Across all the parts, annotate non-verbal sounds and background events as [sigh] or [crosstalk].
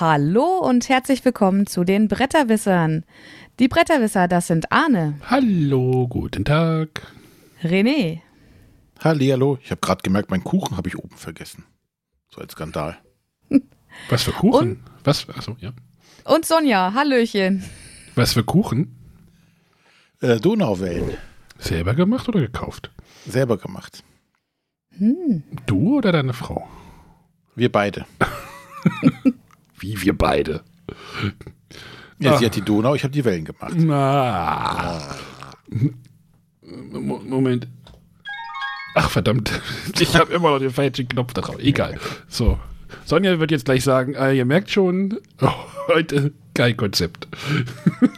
Hallo und herzlich willkommen zu den Bretterwissern. Die Bretterwisser, das sind Arne. Hallo, guten Tag. René. Hallihallo. Ich habe gerade gemerkt, meinen Kuchen habe ich oben vergessen. So ein Skandal. [laughs] Was für Kuchen? Und, Was? Achso, ja. Und Sonja, Hallöchen. Was für Kuchen? Äh, Donauwellen. Selber gemacht oder gekauft? Selber gemacht. Hm. Du oder deine Frau? Wir beide. [laughs] Wie wir beide? Ja, Ach. sie hat die Donau, ich habe die Wellen gemacht. Na. Moment. Ach verdammt, [laughs] ich habe immer noch den falschen Knopf drauf. Egal. So, Sonja wird jetzt gleich sagen, äh, ihr merkt schon, [laughs] heute kein Konzept. [laughs]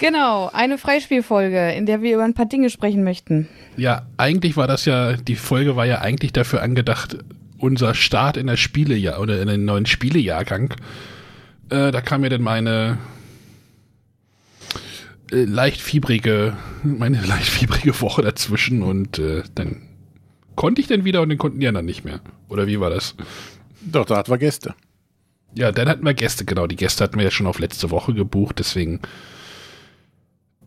Genau, eine Freispielfolge, in der wir über ein paar Dinge sprechen möchten. Ja, eigentlich war das ja, die Folge war ja eigentlich dafür angedacht, unser Start in das Spielejahr oder in den neuen Spielejahrgang. Äh, da kam mir dann meine äh, leicht fiebrige, meine [laughs] leicht fiebrige Woche dazwischen und äh, dann konnte ich dann wieder und dann konnten die anderen nicht mehr. Oder wie war das? Doch, da hatten wir Gäste. Ja, dann hatten wir Gäste, genau. Die Gäste hatten wir ja schon auf letzte Woche gebucht, deswegen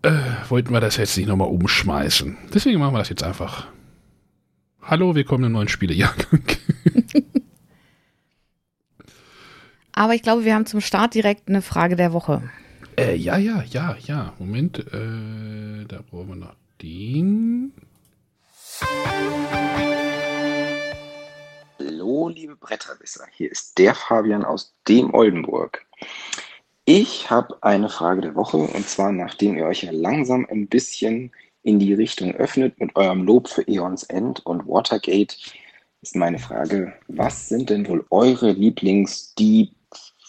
äh, wollten wir das jetzt nicht nochmal umschmeißen. Deswegen machen wir das jetzt einfach. Hallo, willkommen im neuen Spielejahrgang. [laughs] Aber ich glaube, wir haben zum Start direkt eine Frage der Woche. Äh, ja, ja, ja, ja. Moment, äh, da brauchen wir noch den. Hallo, liebe Bretterwisser. Hier ist der Fabian aus dem Oldenburg. Ich habe eine Frage der Woche und zwar, nachdem ihr euch ja langsam ein bisschen in die Richtung öffnet mit eurem Lob für Eons End und Watergate, ist meine Frage, was sind denn wohl eure Lieblings-Deep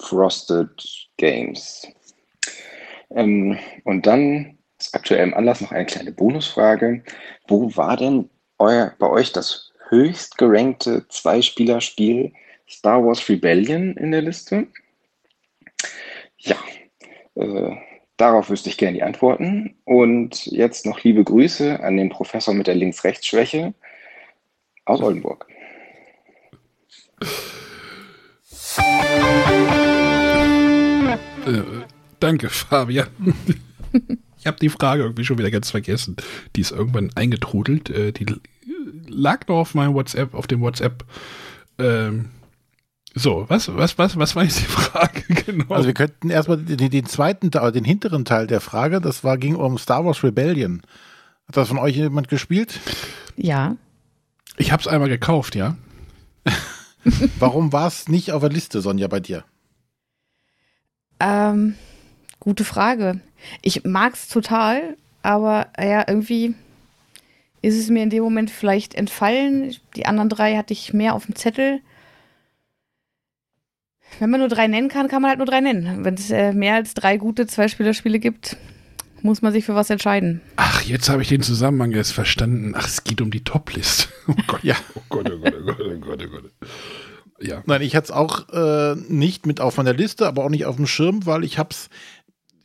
Frosted Games? Ähm, und dann aus aktuellem Anlass noch eine kleine Bonusfrage. Wo war denn euer, bei euch das höchst gerankte Zwei-Spieler-Spiel Star Wars Rebellion in der Liste? Ja, äh, darauf wüsste ich gerne die Antworten. Und jetzt noch liebe Grüße an den Professor mit der Links-Rechts-Schwäche aus Oldenburg. Äh, danke, [laughs] Fabian. ich habe die Frage irgendwie schon wieder ganz vergessen. Die ist irgendwann eingetrudelt. Äh, die lag noch auf meinem WhatsApp, auf dem WhatsApp. Ähm, so, was, was, was, was war jetzt die [laughs] Frage genau? Also wir könnten erstmal den, den zweiten, den hinteren Teil der Frage, das war, ging um Star Wars Rebellion. Hat das von euch jemand gespielt? Ja. Ich habe es einmal gekauft, ja. [laughs] Warum war es nicht auf der Liste, Sonja, bei dir? Ähm, gute Frage. Ich mag es total, aber ja, irgendwie ist es mir in dem Moment vielleicht entfallen. Die anderen drei hatte ich mehr auf dem Zettel. Wenn man nur drei nennen kann, kann man halt nur drei nennen. Wenn es äh, mehr als drei gute Zweispielerspiele gibt, muss man sich für was entscheiden. Ach, jetzt habe ich den Zusammenhang jetzt verstanden. Ach, es geht um die Top-List. [laughs] Oh Gott, ja. Oh Gott, oh Gott, oh Gott, oh Gott, oh Gott. Ja. Nein, ich hatte es auch äh, nicht mit auf meiner Liste, aber auch nicht auf dem Schirm, weil ich habe es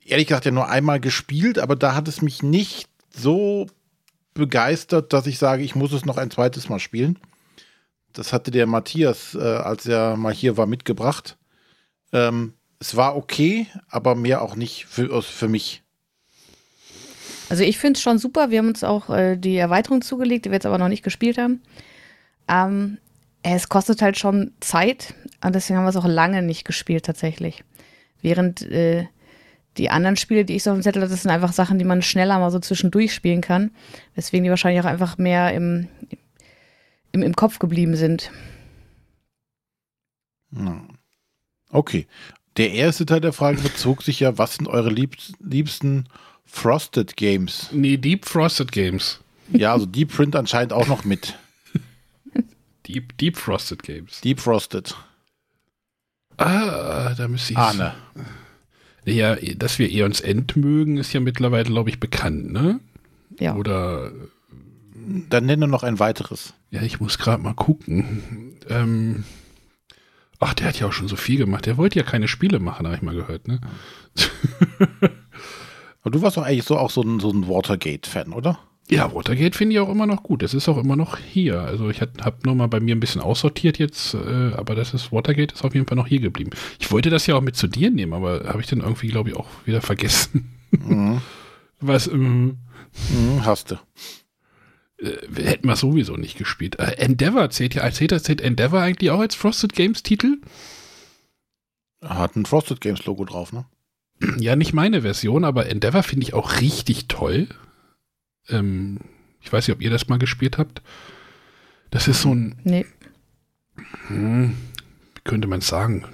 ehrlich gesagt ja nur einmal gespielt, aber da hat es mich nicht so begeistert, dass ich sage, ich muss es noch ein zweites Mal spielen. Das hatte der Matthias, äh, als er mal hier war, mitgebracht. Ähm, es war okay, aber mehr auch nicht für, für mich. Also ich finde es schon super. Wir haben uns auch äh, die Erweiterung zugelegt, die wir jetzt aber noch nicht gespielt haben. Ähm, es kostet halt schon Zeit und deswegen haben wir es auch lange nicht gespielt tatsächlich. Während äh, die anderen Spiele, die ich so auf dem Zettel hatte, das sind einfach Sachen, die man schneller mal so zwischendurch spielen kann. Deswegen die wahrscheinlich auch einfach mehr im, im, im Kopf geblieben sind. Okay. Der erste Teil der Frage bezog sich ja, was sind eure liebsten Frosted Games? Nee, Deep Frosted Games. Ja, also Deep Print anscheinend auch noch mit. Deep, Deep Frosted Games. Deep Frosted. Ah, da müsste ich. Ahne. Ja, dass wir Eons End mögen, ist ja mittlerweile, glaube ich, bekannt, ne? Ja. Oder. Dann nenne noch ein weiteres. Ja, ich muss gerade mal gucken. Ähm, ach, der hat ja auch schon so viel gemacht. Der wollte ja keine Spiele machen, habe ich mal gehört, ne? [laughs] Aber du warst doch eigentlich so auch so ein, so ein Watergate-Fan, oder? Ja, Watergate finde ich auch immer noch gut. Das ist auch immer noch hier. Also ich habe nur mal bei mir ein bisschen aussortiert jetzt, äh, aber das ist Watergate ist auf jeden Fall noch hier geblieben. Ich wollte das ja auch mit zu dir nehmen, aber habe ich dann irgendwie, glaube ich, auch wieder vergessen. Mhm. [laughs] Was, ähm, mhm, hast du. Äh, hätten wir sowieso nicht gespielt. Äh, Endeavor zählt ja, zählt, zählt Endeavor eigentlich auch als Frosted Games Titel? Hat ein Frosted Games Logo drauf, ne? Ja, nicht meine Version, aber Endeavor finde ich auch richtig toll. Ähm, ich weiß nicht, ob ihr das mal gespielt habt. Das ist so ein. Nee. Hm, wie könnte man sagen?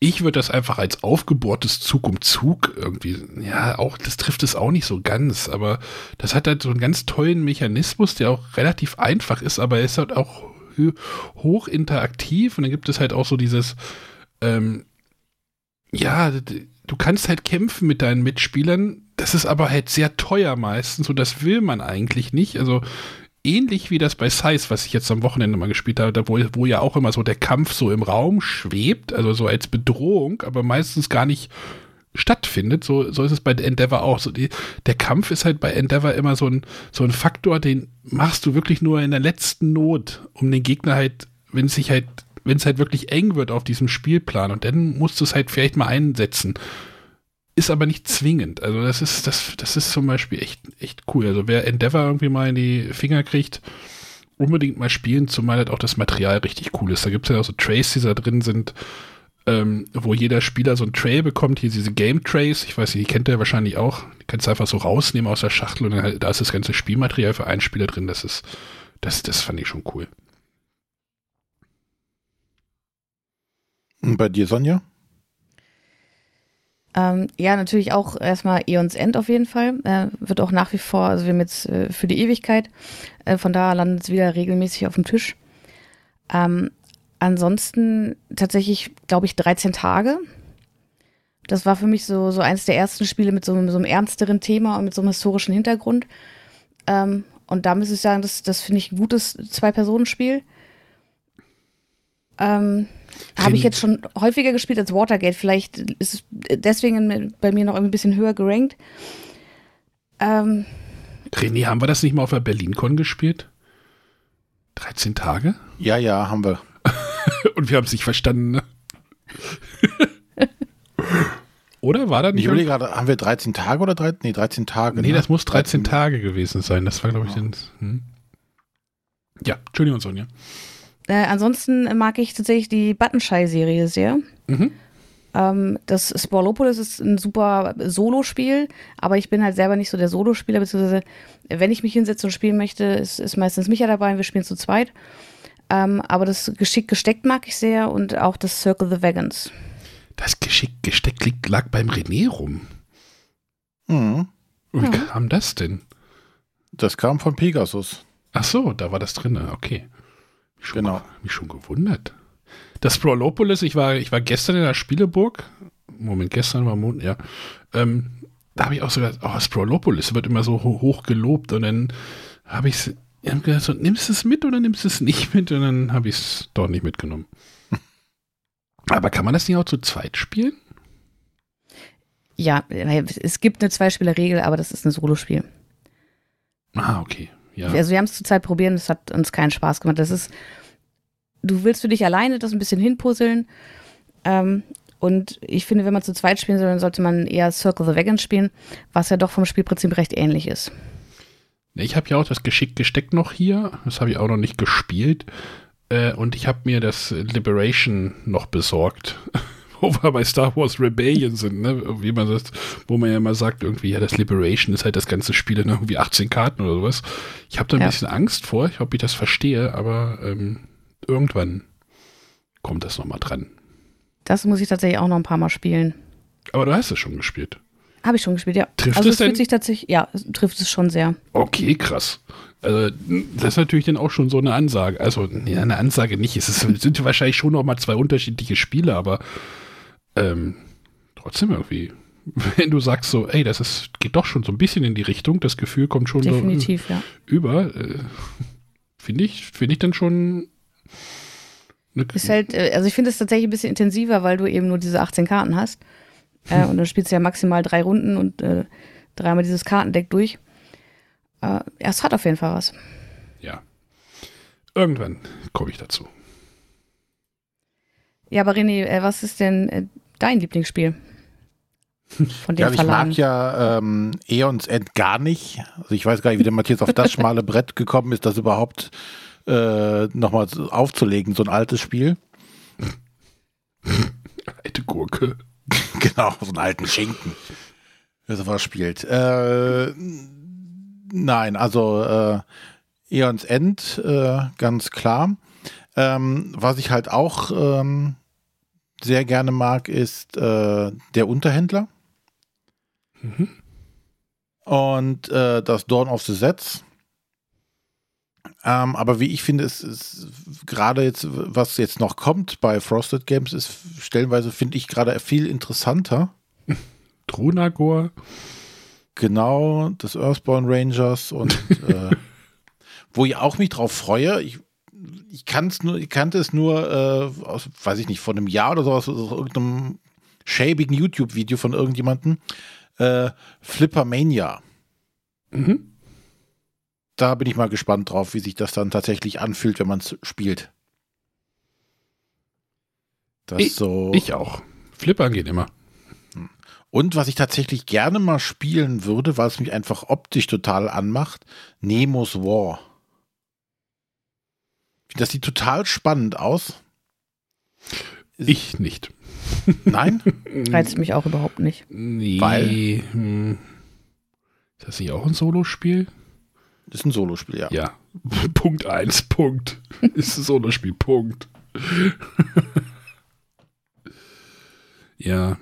Ich würde das einfach als aufgebohrtes Zug um Zug irgendwie, ja, auch, das trifft es auch nicht so ganz, aber das hat halt so einen ganz tollen Mechanismus, der auch relativ einfach ist, aber er ist halt auch hoch interaktiv und dann gibt es halt auch so dieses, ähm, ja, du kannst halt kämpfen mit deinen Mitspielern. Das ist aber halt sehr teuer meistens und das will man eigentlich nicht. Also ähnlich wie das bei Size, was ich jetzt am Wochenende mal gespielt habe, wo, wo ja auch immer so der Kampf so im Raum schwebt, also so als Bedrohung, aber meistens gar nicht stattfindet. So, so ist es bei Endeavor auch. So die, der Kampf ist halt bei Endeavor immer so ein, so ein Faktor, den machst du wirklich nur in der letzten Not, um den Gegner halt, wenn es sich halt wenn es halt wirklich eng wird auf diesem Spielplan und dann musst du es halt vielleicht mal einsetzen. Ist aber nicht zwingend. Also das ist, das, das ist zum Beispiel echt, echt cool. Also wer Endeavor irgendwie mal in die Finger kriegt, unbedingt mal spielen, zumal halt auch das Material richtig cool ist. Da gibt es ja auch so Trays, die da drin sind, ähm, wo jeder Spieler so ein Tray bekommt, hier diese Game Trays, ich weiß nicht, die kennt ihr wahrscheinlich auch, die kannst du einfach so rausnehmen aus der Schachtel und dann halt, da ist das ganze Spielmaterial für einen Spieler drin, das ist, das, das fand ich schon cool. Und bei dir, Sonja? Ähm, ja, natürlich auch erstmal Eons End auf jeden Fall. Äh, wird auch nach wie vor, also wir haben jetzt äh, für die Ewigkeit. Äh, von da landet es wieder regelmäßig auf dem Tisch. Ähm, ansonsten tatsächlich, glaube ich, 13 Tage. Das war für mich so, so eines der ersten Spiele mit so, so einem ernsteren Thema und mit so einem historischen Hintergrund. Ähm, und da muss ich sagen, das, das finde ich ein gutes Zwei-Personen-Spiel. Ähm, habe ich jetzt schon häufiger gespielt als Watergate. Vielleicht ist es deswegen bei mir noch ein bisschen höher gerankt. Ähm, René, haben wir das nicht mal auf der BerlinCon gespielt? 13 Tage? Ja, ja, haben wir. [laughs] Und wir haben es nicht verstanden, ne? [laughs] oder war das nicht? Ich überlege gerade, haben wir 13 Tage oder 13? Nee, 13 Tage. Nee, ne? das muss 13, 13 Tage gewesen sein. Das war, glaube ich, ja. den. Hm. Ja, Entschuldigung, Sonja. Äh, ansonsten mag ich tatsächlich die Buttonshy-Serie sehr. Mhm. Ähm, das Sporlopolis ist ein super Solospiel, aber ich bin halt selber nicht so der Solospieler, beziehungsweise wenn ich mich hinsetze und spielen möchte, ist, ist meistens Micha dabei und wir spielen zu zweit. Ähm, aber das Geschick gesteckt mag ich sehr und auch das Circle the Wagons. Das Geschick gesteckt liegt, lag beim René rum. Mhm. Wie ja. kam das denn? Das kam von Pegasus. Ach so, da war das drin, okay. Schon genau. Mich schon gewundert. Das Prolopolis, ich war, ich war gestern in der Spieleburg. Moment, gestern war Mond, ja. Ähm, da habe ich auch so gedacht, oh, das Prolopolis wird immer so hoch gelobt und dann habe ich es gesagt, so, nimmst du es mit oder nimmst du es nicht [laughs] mit? Und dann habe ich es doch nicht mitgenommen. [laughs] Aber kann man das nicht auch zu zweit spielen? Ja, es gibt eine Zweispielerregel, aber das ist ein Solospiel. Ah, okay. Ja. Also wir haben es zur Zeit probiert und es hat uns keinen Spaß gemacht. Das ist, du willst für dich alleine das ein bisschen hinpuzzeln. Ähm, und ich finde, wenn man zu zweit spielen soll, dann sollte man eher Circle the Wagons spielen, was ja doch vom Spielprinzip recht ähnlich ist. Ich habe ja auch das Geschick gesteckt noch hier. Das habe ich auch noch nicht gespielt. Äh, und ich habe mir das Liberation noch besorgt. [laughs] [laughs] wo wir bei Star Wars Rebellion sind, ne? Wie man das, wo man ja immer sagt, irgendwie, ja, das Liberation ist halt das ganze Spiel in irgendwie 18 Karten oder sowas. Ich habe da ein ja. bisschen Angst vor, ich hoffe, ich das verstehe, aber ähm, irgendwann kommt das nochmal dran. Das muss ich tatsächlich auch noch ein paar Mal spielen. Aber du hast es schon gespielt. Habe ich schon gespielt, ja. Trifft also es, es fühlt sich tatsächlich, ja, trifft es schon sehr. Okay, krass. Also, das ist natürlich dann auch schon so eine Ansage. Also, ja, eine Ansage nicht. Es ist, [laughs] sind wahrscheinlich schon noch mal zwei unterschiedliche Spiele, aber ähm, trotzdem irgendwie, [laughs] wenn du sagst so, ey, das ist, geht doch schon so ein bisschen in die Richtung, das Gefühl kommt schon Definitiv, so, ja. über, äh, finde ich, finde ich dann schon. Ist halt, äh, also ich finde es tatsächlich ein bisschen intensiver, weil du eben nur diese 18 Karten hast. Äh, und dann spielst du ja maximal drei Runden und äh, dreimal dieses Kartendeck durch. Äh, es hat auf jeden Fall was. Ja. Irgendwann komme ich dazu. Ja, aber René, äh, was ist denn äh, dein Lieblingsspiel? Von dem Ja, ich mag ja ähm, Eons End gar nicht. Also ich weiß gar nicht, wie der Matthias auf das [laughs] schmale Brett gekommen ist, das überhaupt äh, nochmal aufzulegen, so ein altes Spiel. Alte Gurke. [laughs] genau, so einen alten Schinken, wer sowas spielt. Äh, nein, also äh, Eons End, äh, ganz klar. Ähm, was ich halt auch ähm, sehr gerne mag, ist äh, der Unterhändler. Und äh, das Dawn of the Sets. Ähm, aber wie ich finde, ist, ist gerade jetzt, was jetzt noch kommt bei Frosted Games, ist stellenweise, finde ich, gerade viel interessanter. [laughs] Drunagor. Genau, des Earthborn Rangers und [laughs] äh, wo ich auch mich drauf freue, ich, ich, kann's nur, ich kannte es nur, äh, aus, weiß ich nicht, vor einem Jahr oder sowas, aus irgendeinem schäbigen YouTube-Video von irgendjemandem, äh, Flippermania. Mhm. Da bin ich mal gespannt drauf, wie sich das dann tatsächlich anfühlt, wenn man es spielt. Das Ich- so. Ich auch. Flippern geht immer. Und was ich tatsächlich gerne mal spielen würde, weil es mich einfach optisch total anmacht, Nemos War. Das sieht total spannend aus. Ich nicht. Nein? [laughs] Reizt mich auch überhaupt nicht. Nee. Weil? Hm. Ist das nicht auch ein Solospiel? Das ist ein Solospiel, ja. Ja. [laughs] Punkt 1, Punkt. [laughs] Ist ein Solospiel, Punkt. ja.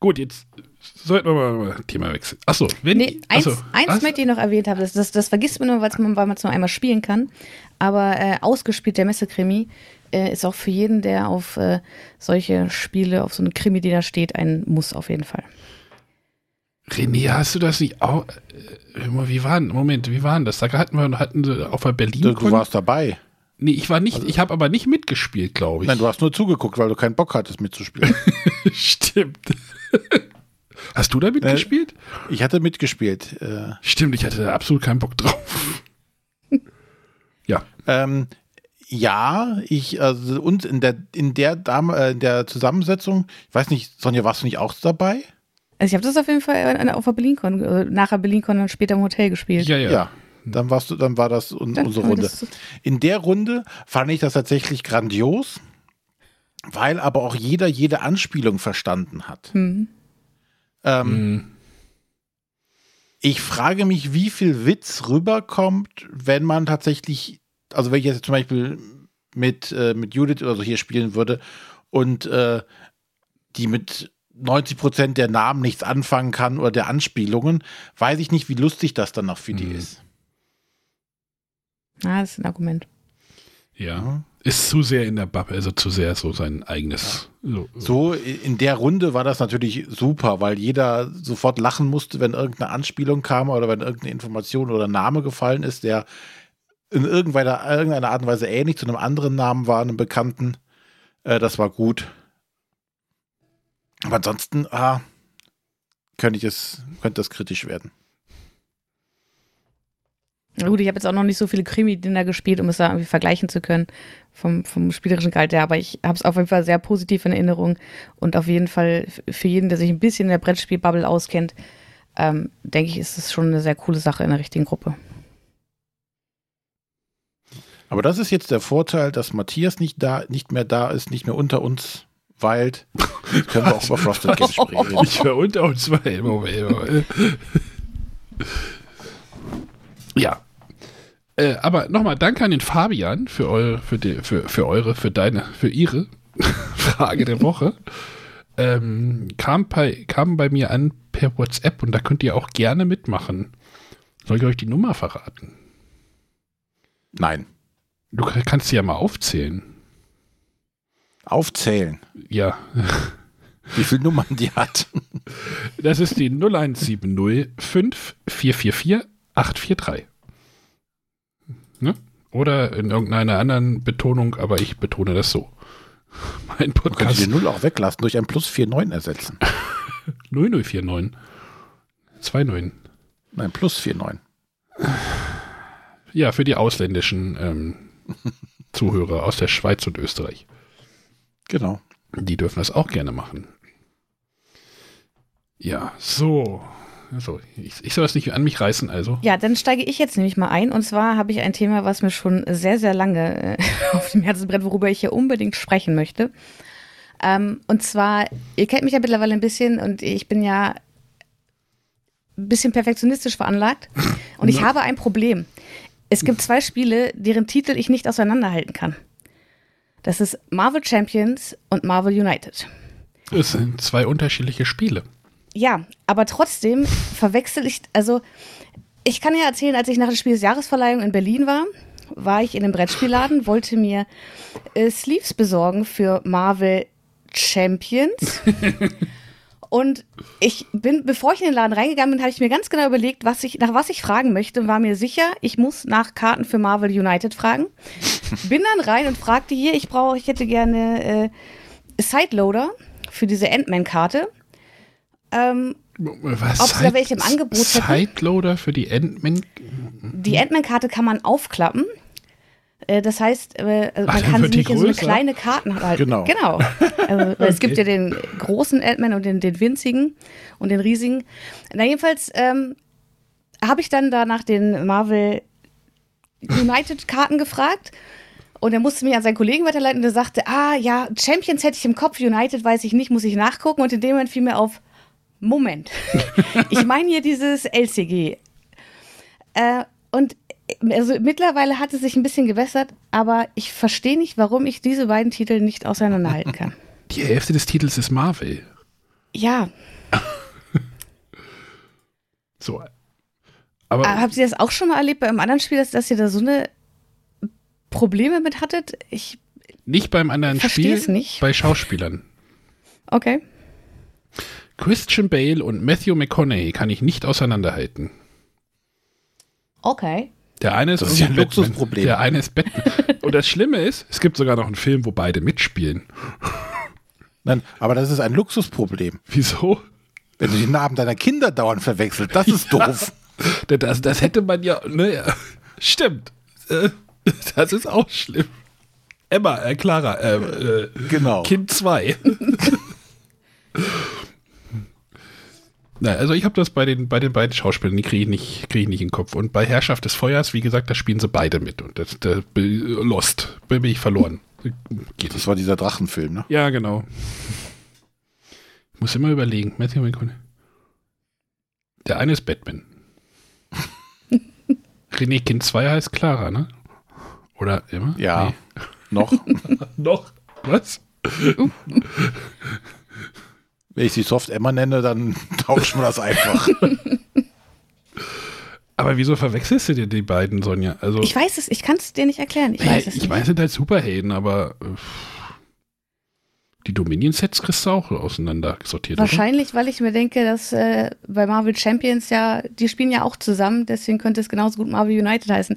Gut, jetzt sollten wir mal, mal Thema wechseln. Achso, wenn. Nee, eins, achso, eins was? möchte ich noch erwähnt haben. Das, das, das vergisst man nur, weil man es nur einmal spielen kann. Aber äh, ausgespielt der Messekrimi äh, ist auch für jeden, der auf äh, solche Spiele, auf so eine Krimi, die da steht, ein Muss auf jeden Fall. René, hast du das nicht auch? Äh, wie war denn, Moment, wie war denn das? Da hatten wir hatten sie auf der Berlin. Du, du warst dabei. nee, ich war nicht, ich habe aber nicht mitgespielt, glaube ich. Nein, du hast nur zugeguckt, weil du keinen Bock hattest mitzuspielen. [laughs] Stimmt. Hast du da mitgespielt? ich hatte mitgespielt. Äh, Stimmt, ich hatte da absolut keinen Bock drauf. [laughs] ja. ähm, ja, ich, also, und in der, in der Dame, äh, in der Zusammensetzung, ich weiß nicht, Sonja, warst du nicht auch dabei? Also ich habe das auf jeden Fall äh, auf der BerlinCon, äh, nachher BerlinCon und später im Hotel gespielt. Ja, ja. Dann warst du, dann war das un Dann unsere Runde. das- In der Runde fand ich das tatsächlich grandios, weil aber auch jeder jede Anspielung verstanden hat. Mhm. Ähm, Hm. Ich frage mich, wie viel Witz rüberkommt, wenn man tatsächlich, also wenn ich jetzt zum Beispiel mit, äh, mit Judith oder so hier spielen würde und äh, die mit 90 Prozent der Namen nichts anfangen kann oder der Anspielungen, weiß ich nicht, wie lustig das dann noch für die Mhm. ist. Ah, das ist ein Argument. Ja. Ist zu sehr in der Bubble, also zu sehr so sein eigenes. So, So, in der Runde war das natürlich super, weil jeder sofort lachen musste, wenn irgendeine Anspielung kam oder wenn irgendeine Information oder Name gefallen ist, der in irgendeiner, irgendeiner Art und Weise ähnlich zu einem anderen Namen war, einem Bekannten. Äh, das war gut. Aber ansonsten, ah, könnte ich es, könnte das kritisch werden. Na gut, ich habe jetzt auch noch nicht so viele Krimi-Dinger gespielt, um es da irgendwie vergleichen zu können vom, vom spielerischen Gehalt her, aber ich habe es auf jeden Fall sehr positiv in Erinnerung und auf jeden Fall für jeden, der sich ein bisschen in der Brettspiel-Bubble auskennt, ähm, denke ich, ist es schon eine sehr coole Sache in der richtigen Gruppe. Aber das ist jetzt der Vorteil, dass Matthias nicht da, nicht mehr da ist, nicht mehr unter uns weilt. Jetzt können wir auch über Frosted Games [laughs] sprechen. Ich war unter uns zwei. Moment, Moment. Ja. Äh, aber nochmal danke an den Fabian für eure, für, die, für, für eure, für deine, für ihre [laughs] Frage der Woche. Ähm, kam, bei, kam bei mir an per WhatsApp und da könnt ihr auch gerne mitmachen. Soll ich euch die Nummer verraten? Nein. Du kannst sie ja mal aufzählen. Aufzählen, Ja, [laughs] wie viele Nummern die hat. das ist die 0170 5444 843. Oder in irgendeiner anderen Betonung, aber ich betone das so. [laughs] Mein Podcast die Null auch weglassen, durch ein Plus 49 ersetzen. [laughs] 0049 29. Nein, Plus 49. Ja, für die ausländischen ähm, [laughs] Zuhörer aus der Schweiz und Österreich. Genau. Die dürfen das auch gerne machen. Ja, so. Also, ich, ich soll das nicht an mich reißen, also. Ja, dann steige ich jetzt nämlich mal ein. Und zwar habe ich ein Thema, was mir schon sehr, sehr lange äh, [laughs] auf dem Herzen brennt, worüber ich hier unbedingt sprechen möchte. Ähm, und zwar, ihr kennt mich ja mittlerweile ein bisschen und ich bin ja ein bisschen perfektionistisch veranlagt. [laughs] Und ich habe ein Problem. Es gibt zwei Spiele, deren Titel ich nicht auseinanderhalten kann. Das ist Marvel Champions und Marvel United. Es sind zwei unterschiedliche Spiele. Ja, aber trotzdem verwechsel ich, also ich kann ja erzählen, als ich nach der Spiel des Jahresverleihung in Berlin war, war ich in einem Brettspielladen, wollte mir äh, Sleeves besorgen für Marvel Champions. [laughs] Und ich bin, bevor ich in den Laden reingegangen bin, habe ich mir ganz genau überlegt, was ich, nach was ich fragen möchte und war mir sicher, ich muss nach Karten für Marvel United fragen. bin dann rein und fragte hier, ich brauche, ich hätte gerne äh, Sideloader für diese Ant-Man-Karte. Ähm, Was? Ob sie da welche im Angebot? Sideloader für die Endman. die Ant-Man-Karte kann man aufklappen. Äh, Das heißt, äh, also Ach, man dann kann sie nicht in so eine kleine Karten halten. Genau. Genau. Also, [laughs] weil Es gibt ja den großen Ant-Man und den, den winzigen und den riesigen. Na, jedenfalls ähm, habe ich dann da nach den Marvel United-Karten gefragt. Und er musste mich an seinen Kollegen weiterleiten und der sagte, ah ja, Champions hätte ich im Kopf, United weiß ich nicht, muss ich nachgucken. Und in dem Moment fiel mir auf, Moment, [laughs] ich meine hier dieses LCG. Äh, und also mittlerweile hat es sich ein bisschen gewässert, aber ich verstehe nicht, warum ich diese beiden Titel nicht auseinanderhalten kann. [laughs] Die Hälfte des Titels ist Marvel. Ja, [laughs] So. Aber aber habt ihr das auch schon mal erlebt bei einem anderen Spiel, dass, dass ihr da so eine Probleme mit hattet? Ich, nicht beim anderen Spiel, nicht. bei Schauspielern. okay. Christian Bale und Matthew McConaughey kann ich nicht auseinanderhalten. Okay. Der eine ist, Das ist ja ein. Luxusproblem. Der eine ist Batman. [laughs] und das Schlimme ist, es gibt sogar noch einen Film, wo beide mitspielen. Nein, aber das ist ein Luxusproblem. Wieso? Wenn du die Namen deiner Kinder dauernd verwechselt, das ist [laughs] doof. Das, das hätte man ja. Ne, stimmt. Äh, Das ist auch schlimm. Emma, äh, Clara, äh, äh, Genau. Kind 2. [laughs] Nein, also ich habe das bei den, bei den beiden Schauspielern, die kriege ich, nicht- krieg ich nicht in den Kopf. Und bei Herrschaft des Feuers, wie gesagt, da spielen sie beide mit. Und das, da bin- Lost, bin ich verloren. Geht Das nicht. war dieser Drachenfilm, ne? Ja, genau. Ich muss immer überlegen. Matthew McConaughey. Der eine ist Batman. [laughs] René Kind 2 heißt Clara, ne? Oder immer? Ja. Noch. Nee. Noch? [laughs] Was? [laughs] Wenn ich sie Soft Emma nenne, dann [laughs] tauschen wir das einfach. [laughs] Aber wieso verwechselst du dir die beiden, Sonja? Also, Ich weiß es, ich kann es dir nicht erklären. Ich weiß es ich nicht. weiß, sind halt Superhelden, aber äh, die Dominion-Sets kriegst du auch auseinander sortiert. Wahrscheinlich, weil ich mir denke, dass äh, bei Marvel Champions ja, die spielen ja auch zusammen, deswegen könnte es genauso gut Marvel United heißen.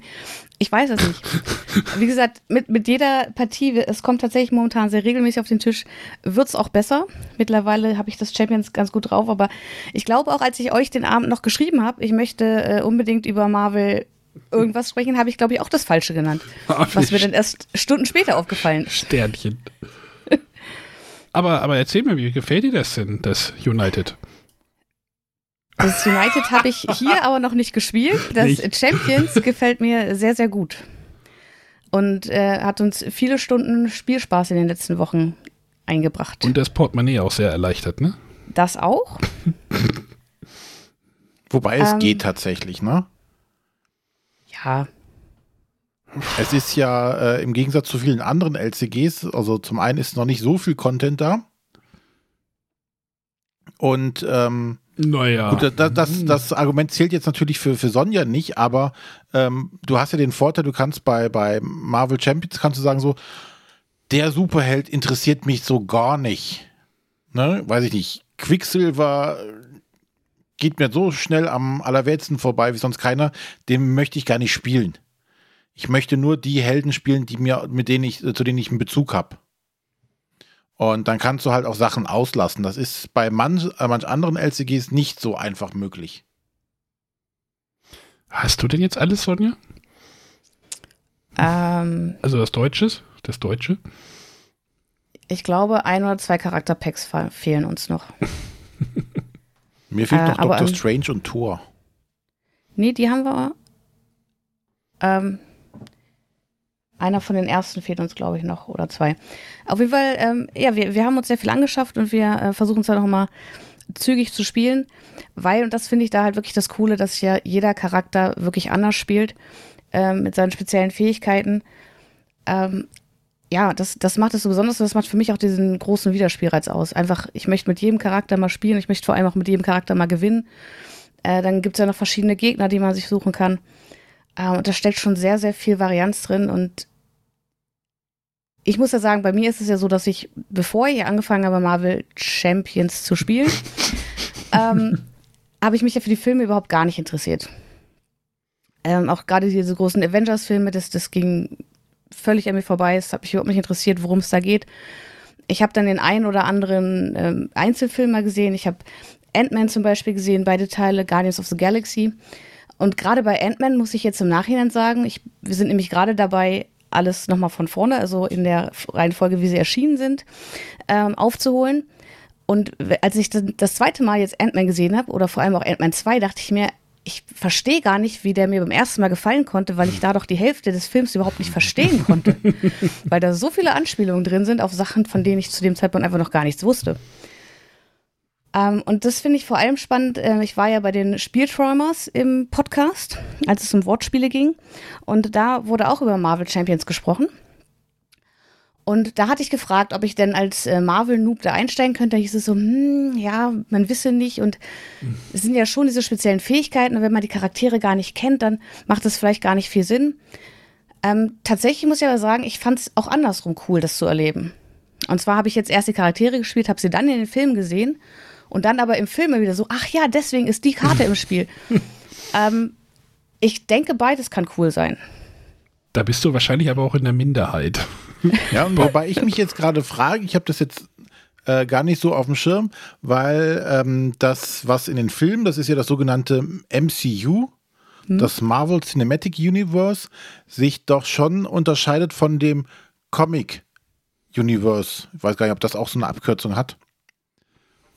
Ich weiß es nicht. [laughs] Wie gesagt, mit, mit jeder Partie, es kommt tatsächlich momentan sehr regelmäßig auf den Tisch, wird es auch besser. Mittlerweile habe ich das Champions ganz gut drauf, aber ich glaube auch, als ich euch den Abend noch geschrieben habe, ich möchte äh, unbedingt über Marvel irgendwas sprechen, habe ich, glaube ich, auch das Falsche genannt. Was mir dann erst Stunden später aufgefallen ist. Sternchen. Aber, aber erzähl mir, wie gefällt dir das denn, das United? Das United habe ich hier [laughs] aber noch nicht gespielt. Das Nicht. Champions gefällt mir sehr, sehr gut. Und äh, hat uns viele Stunden Spielspaß in den letzten Wochen eingebracht. Und das Portemonnaie auch sehr erleichtert, ne? das auch? Wobei es Ähm. geht tatsächlich, ne? Ja. Es ist ja äh, im Gegensatz zu vielen anderen LCGs, also zum einen ist noch nicht so viel Content da. Und ähm, Naja. Gut, das, das, das Argument zählt jetzt natürlich für, für Sonja nicht, aber ähm, du hast ja den Vorteil, du kannst bei, bei Marvel Champions kannst du sagen so, der Superheld interessiert mich so gar nicht. Ne? Weiß ich nicht. Quicksilver geht mir so schnell am allerwertesten vorbei wie sonst keiner, den möchte ich gar nicht spielen. Ich möchte nur die Helden spielen, die mir, mit denen ich, zu denen ich einen Bezug habe. Und dann kannst du halt auch Sachen auslassen. Das ist bei manch, äh, manch anderen LCGs nicht so einfach möglich. Hast du denn jetzt alles, Sonja? Ähm, Also das Deutsches? Das Deutsche? ich glaube, ein oder zwei Charakterpacks fe- fehlen uns noch. [laughs] Mir fehlt Äh, noch Doctor Strange und Thor. Nee, die haben wir. Ähm, einer von den ersten fehlt uns, glaube ich, noch oder zwei. Auf jeden Fall, ähm, ja, wir, wir haben uns sehr viel angeschafft und wir äh, versuchen es dann noch mal zügig zu spielen, weil, und das finde ich da halt wirklich das Coole, dass ja jeder Charakter wirklich anders spielt, ähm, mit seinen speziellen Fähigkeiten. Ähm, ja, das, das macht es so besonders und das macht für mich auch diesen großen Wiederspielreiz aus. Einfach, ich möchte mit jedem Charakter mal spielen, ich möchte vor allem auch mit jedem Charakter mal gewinnen. Äh, dann gibt es ja noch verschiedene Gegner, die man sich suchen kann. Äh, und da steckt schon sehr, sehr viel Varianz drin. Und ich muss ja sagen, bei mir ist es ja so, dass ich, bevor ich angefangen habe, Marvel Champions zu spielen, [laughs] ähm, habe ich mich ja für die Filme überhaupt gar nicht interessiert. Ähm, auch gerade diese großen Avengers-Filme, das, das ging völlig an mir vorbei. Es hat mich überhaupt nicht interessiert, worum es da geht. Ich habe dann den einen oder anderen ähm, Einzelfilm mal gesehen. Ich habe Ant-Man zum Beispiel gesehen, beide Teile, Guardians of the Galaxy. Und gerade bei Ant-Man muss ich jetzt im Nachhinein sagen, ich, wir sind nämlich gerade dabei, alles nochmal von vorne, also in der Reihenfolge, wie sie erschienen sind, ähm, aufzuholen. Und als ich das, das zweite Mal jetzt Ant-Man gesehen habe, oder vor allem auch Ant-Man 2, dachte ich mir, ich verstehe gar nicht, wie der mir beim ersten Mal gefallen konnte, weil ich da doch die Hälfte des Films überhaupt nicht verstehen konnte. [laughs] weil da so viele Anspielungen drin sind auf Sachen, von denen ich zu dem Zeitpunkt einfach noch gar nichts wusste. Ähm, und das finde ich vor allem spannend. Äh, ich war ja bei den Spielträumers im Podcast, als es um Wortspiele ging. Und da wurde auch über Marvel Champions gesprochen. Und da hatte ich gefragt, ob ich denn als äh, Marvel-Noob da einsteigen könnte. Da hieß es so, hm, ja, man wisse nicht. Und es sind ja schon diese speziellen Fähigkeiten. Und wenn man die Charaktere gar nicht kennt, dann macht es vielleicht gar nicht viel Sinn. Ähm, tatsächlich muss ich aber sagen, ich fand es auch andersrum cool, das zu erleben. Und zwar habe ich jetzt erst die Charaktere gespielt, habe sie dann in den Film gesehen und dann aber im Film wieder so, ach ja, deswegen ist die Karte im Spiel. [laughs] ähm, ich denke, beides kann cool sein. Da bist du wahrscheinlich aber auch in der Minderheit. Ja, und [laughs] wobei ich mich jetzt gerade frage, ich habe das jetzt äh, gar nicht so auf dem Schirm, weil ähm, das, was in den Filmen, das ist ja das sogenannte MCU, das Marvel Cinematic Universe, sich doch schon unterscheidet von dem Comic Universe. Ich weiß gar nicht, ob das auch so eine Abkürzung hat.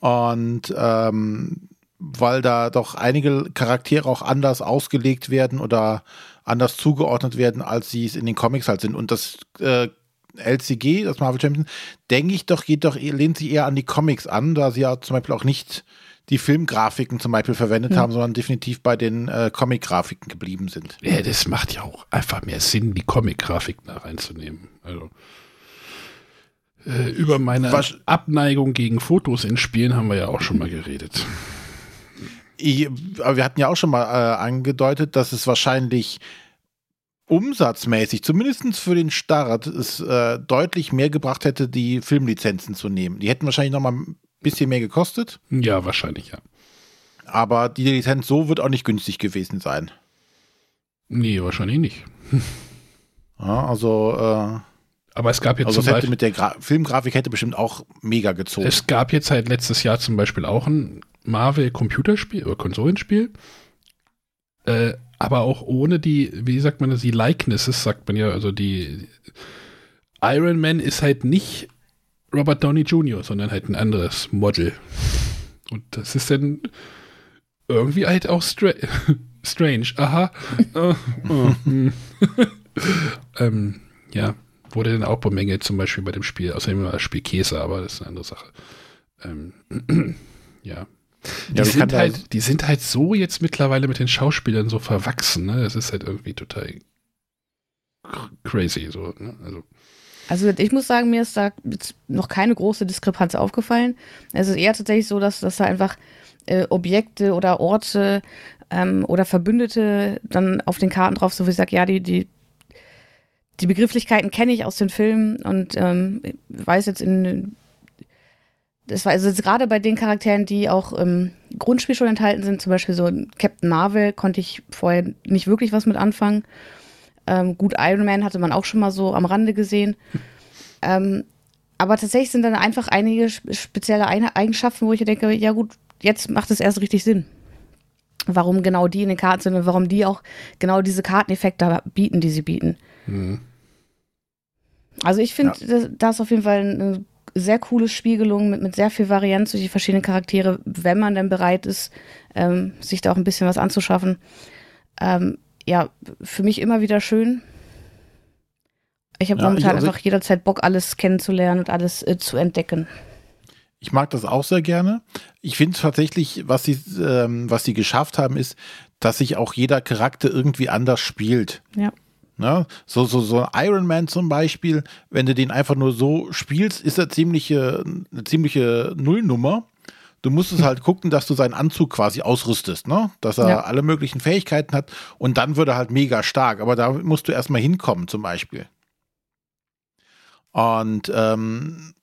Und ähm, weil da doch einige Charaktere auch anders ausgelegt werden oder anders zugeordnet werden, als sie es in den Comics halt sind. Und das äh, LCG, das Marvel Champions, denke ich doch, geht doch, lehnt sich eher an die Comics an, da sie ja zum Beispiel auch nicht die Filmgrafiken zum Beispiel verwendet haben, sondern definitiv bei den äh, Comic-Grafiken geblieben sind. Ja, das macht ja auch einfach mehr Sinn, die Comic-Grafiken da reinzunehmen. Also äh, über meine Was- Abneigung gegen Fotos in Spielen haben wir ja auch schon mal geredet. Ich, aber wir hatten ja auch schon mal äh, angedeutet, dass es wahrscheinlich umsatzmäßig, zumindest für den Start, es äh, deutlich mehr gebracht hätte, die Filmlizenzen zu nehmen. Die hätten wahrscheinlich noch mal ein bisschen mehr gekostet, Ja, wahrscheinlich, ja. aber die Lizenz so wird auch nicht günstig gewesen sein. Nee, wahrscheinlich nicht. Ja, also, äh, Aber es gab jetzt also zum Beispiel, mit der Gra Filmgrafik hätte bestimmt auch mega gezogen. es gab jetzt halt letztes Jahr zum Beispiel auch ein Marvel-Computerspiel oder Konsolenspiel. Äh, aber auch ohne die, wie sagt man das, die Likenesses, sagt man ja, also die Iron Man ist halt nicht Robert Downey Jr., sondern halt ein anderes Model. Und das ist dann irgendwie halt auch stra [laughs] strange. Aha. [laughs] Äh, hm. [laughs] ähm, ja, wurde dann auch bemängelt, zum Beispiel bei dem Spiel. Außerdem war das Spiel Käse, aber das ist eine andere Sache. Ähm, [clears throat] ja. Die, Ja, sind halt, die sind halt so jetzt mittlerweile mit den Schauspielern so verwachsen, ne? Das ist halt irgendwie total cr- crazy, so, ne? Also, Also ich muss sagen, mir ist da jetzt noch keine große Diskrepanz aufgefallen. Es ist eher tatsächlich so, dass, dass da einfach äh, Objekte oder Orte ähm, oder Verbündete dann auf den Karten drauf, so wie ich sage, ja, die, die, die Begrifflichkeiten kenne ich aus den Filmen und ähm, weiß jetzt in das war also jetzt gerade bei den Charakteren, die auch im Grundspiel schon enthalten sind, zum Beispiel so Captain Marvel, konnte ich vorher nicht wirklich was mit anfangen. Ähm, gut, Iron Man hatte man auch schon mal so am Rande gesehen. Ähm, aber tatsächlich sind dann einfach einige spe- spezielle Eigenschaften, wo ich denke, ja gut, jetzt macht es erst richtig Sinn. warum genau die in den Karten sind und warum die auch genau diese Karteneffekte bieten, die sie bieten. Mhm. Also ich finde, ja. da ist auf jeden Fall eine sehr coole Spiel gelungen mit, mit sehr viel Varianz durch die verschiedenen Charaktere, wenn man denn bereit ist, ähm, sich da auch ein bisschen was anzuschaffen. Ähm, ja, für mich immer wieder schön. Ich habe ja, momentan also einfach jederzeit Bock, alles kennenzulernen und alles äh, zu entdecken. Ich mag das auch sehr gerne. Ich finde tatsächlich, was sie, ähm, was sie geschafft haben, ist, dass sich auch jeder Charakter irgendwie anders spielt. Ja. Ne? So, so, so Iron Man zum Beispiel, wenn du den einfach nur so spielst, ist er ziemliche, eine ziemliche Nullnummer. Du musst es halt gucken, dass du seinen Anzug quasi ausrüstest, ne? Dass er ja. alle möglichen Fähigkeiten hat und dann wird er halt mega stark. Aber da musst du erstmal hinkommen, zum Beispiel. Und ähm,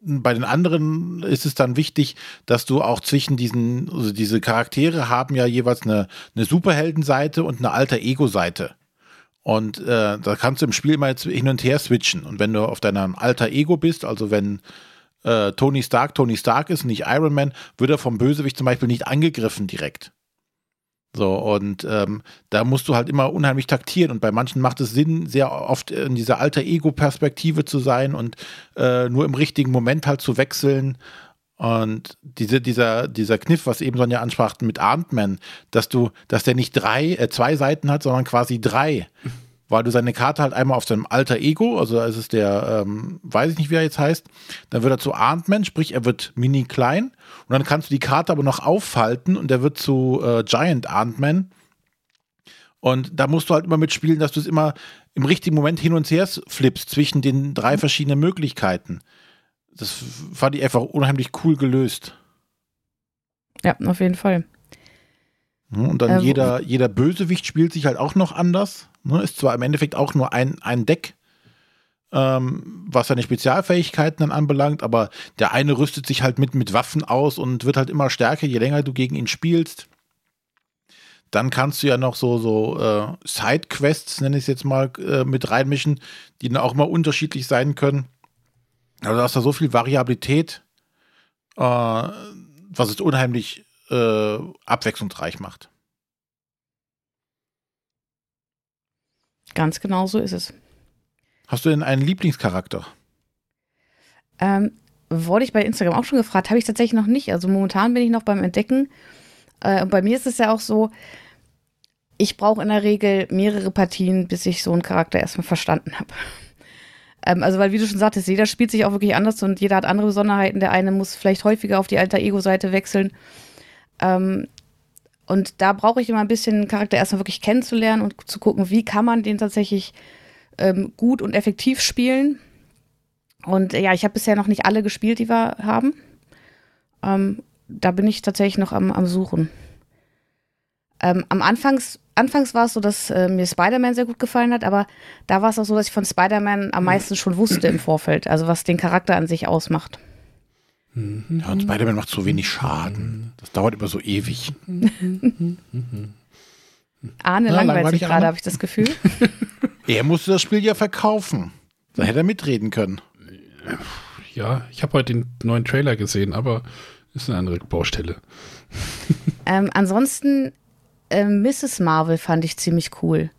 bei den anderen ist es dann wichtig, dass du auch zwischen diesen, also diese Charaktere haben ja jeweils eine, eine Superheldenseite und eine alter Ego-Seite. Und äh, da kannst du im Spiel mal hin und her switchen. Und wenn du auf deinem alter Ego bist, also wenn äh, Tony Stark Tony Stark ist, nicht Iron Man, wird er vom Bösewicht zum Beispiel nicht angegriffen direkt. So, und ähm, da musst du halt immer unheimlich taktieren. Und bei manchen macht es Sinn, sehr oft in dieser alter Ego-Perspektive zu sein und äh, nur im richtigen Moment halt zu wechseln. Und diese, dieser, dieser Kniff, was eben Sonja ansprach mit Ant-Man, dass du, dass der nicht drei, äh, zwei Seiten hat, sondern quasi drei. Weil du seine Karte halt einmal auf seinem alter Ego, also da ist es der, ähm, weiß ich nicht, wie er jetzt heißt, dann wird er zu Ant-Man, sprich, er wird mini klein. Und dann kannst du die Karte aber noch auffalten und er wird zu äh, Giant Ant-Man. Und da musst du halt immer mitspielen, dass du es immer im richtigen Moment hin und her flippst zwischen den drei verschiedenen Möglichkeiten. Das fand ich einfach unheimlich cool gelöst. Ja, auf jeden Fall. Und dann äh, jeder, jeder Bösewicht spielt sich halt auch noch anders. Ne? Ist zwar im Endeffekt auch nur ein, ein Deck, ähm, was seine Spezialfähigkeiten dann anbelangt, aber der eine rüstet sich halt mit, mit Waffen aus und wird halt immer stärker, je länger du gegen ihn spielst. Dann kannst du ja noch so, so äh, Sidequests, nenne ich es jetzt mal, äh, mit reinmischen, die dann auch immer unterschiedlich sein können. Also da ist da so viel Variabilität, äh, was es unheimlich äh, abwechslungsreich macht. Ganz genau so ist es. Hast du denn einen Lieblingscharakter? Ähm, wurde ich bei Instagram auch schon gefragt, habe ich tatsächlich noch nicht. Also momentan bin ich noch beim Entdecken. Äh, und bei mir ist es ja auch so, ich brauche in der Regel mehrere Partien, bis ich so einen Charakter erstmal verstanden habe. Ähm, also, weil, wie du schon sagtest, jeder spielt sich auch wirklich anders und jeder hat andere Besonderheiten. Der eine muss vielleicht häufiger auf die alter Ego-Seite wechseln. Ähm, und da brauche ich immer ein bisschen einen Charakter erstmal wirklich kennenzulernen und zu gucken, wie kann man den tatsächlich ähm, gut und effektiv spielen. Und ja, ich habe bisher noch nicht alle gespielt, die wir haben. Ähm, da bin ich tatsächlich noch am, am Suchen. Ähm, am Anfangs, Anfangs war es so, dass äh, mir Spider-Man sehr gut gefallen hat, aber da war es auch so, dass ich von Spider-Man am meisten schon wusste im Vorfeld, also was den Charakter an sich ausmacht. Ja, und Spider-Man macht so wenig Schaden. Das dauert immer so ewig. [laughs] Arne Na, langweilt sich gerade, habe ich das Gefühl. [laughs] er musste das Spiel ja verkaufen. Da hätte er mitreden können. Ja, ich habe heute den neuen Trailer gesehen, aber ist eine andere Baustelle. Ähm, ansonsten ähm, Mrs. Marvel fand ich ziemlich cool.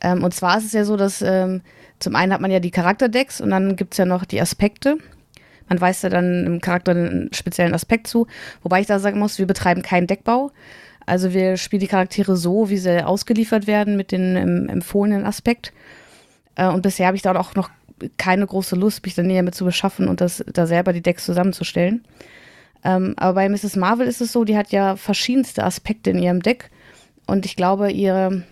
Ähm, und zwar ist es ja so, dass ähm, zum einen hat man ja die Charakterdecks und dann gibt es ja noch die Aspekte. Man weiß ja dann im Charakter einen speziellen Aspekt zu. Wobei ich da sagen muss, wir betreiben keinen Deckbau. Also wir spielen die Charaktere so, wie sie ausgeliefert werden mit dem ähm, empfohlenen Aspekt. Äh, und bisher habe ich da auch noch keine große Lust, mich da näher mit zu beschaffen und das, da selber die Decks zusammenzustellen. Ähm, aber bei Mrs. Marvel ist es so, die hat ja verschiedenste Aspekte in ihrem Deck und ich glaube, ihre,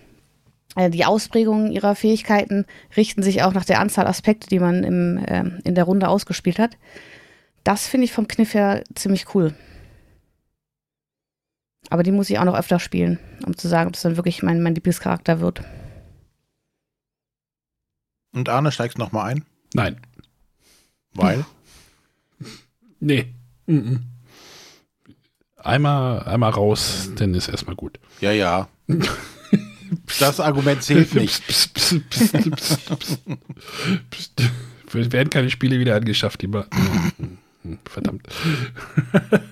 äh, die Ausprägungen ihrer Fähigkeiten richten sich auch nach der Anzahl Aspekte, die man im, äh, in der Runde ausgespielt hat. Das finde ich vom Kniff her ziemlich cool. Aber die muss ich auch noch öfter spielen, um zu sagen, ob es dann wirklich mein, mein Lieblingscharakter wird. Und Arne, steigst du nochmal ein? Nein. Weil? [laughs] nee. Mm -mm. Einmal, einmal raus, dann ist erstmal gut. Ja, ja. [laughs] Das Argument zählt nicht. Es werden keine Spiele wieder angeschafft, lieber. Verdammt. [laughs]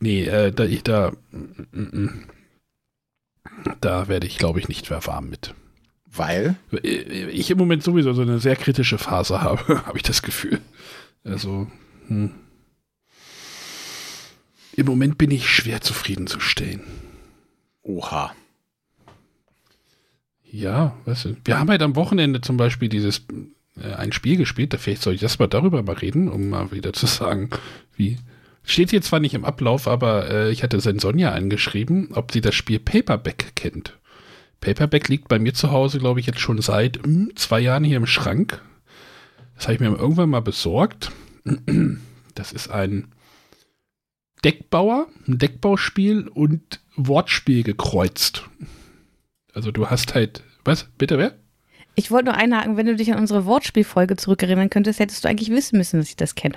Nee, äh, da, ich, da, da werde ich, glaube ich, nicht mehr warm mit. Weil? Ich im Moment sowieso so eine sehr kritische Phase habe, [laughs] habe ich das Gefühl. Also, hm. Im Moment bin ich schwer zufriedenzustellen. Oha. Ja, weißt du, wir haben halt am Wochenende zum Beispiel dieses äh, ein Spiel gespielt, da vielleicht soll ich das mal darüber mal reden, um mal wieder zu sagen, wie. Steht hier zwar nicht im Ablauf, aber äh, ich hatte Sonja angeschrieben, ob sie das Spiel Paperback kennt. Paperback liegt bei mir zu Hause, glaube ich, jetzt schon seit mh, hm, zwei Jahren hier im Schrank. Das habe ich mir irgendwann mal besorgt. Das ist ein Deckbauer, ein Deckbauspiel und Wortspiel gekreuzt. Also du hast halt, was, bitte wer? Ich wollte nur einhaken, wenn du dich an unsere Wortspielfolge zurückerinnern könntest, hättest du eigentlich wissen müssen, dass ich das kenne.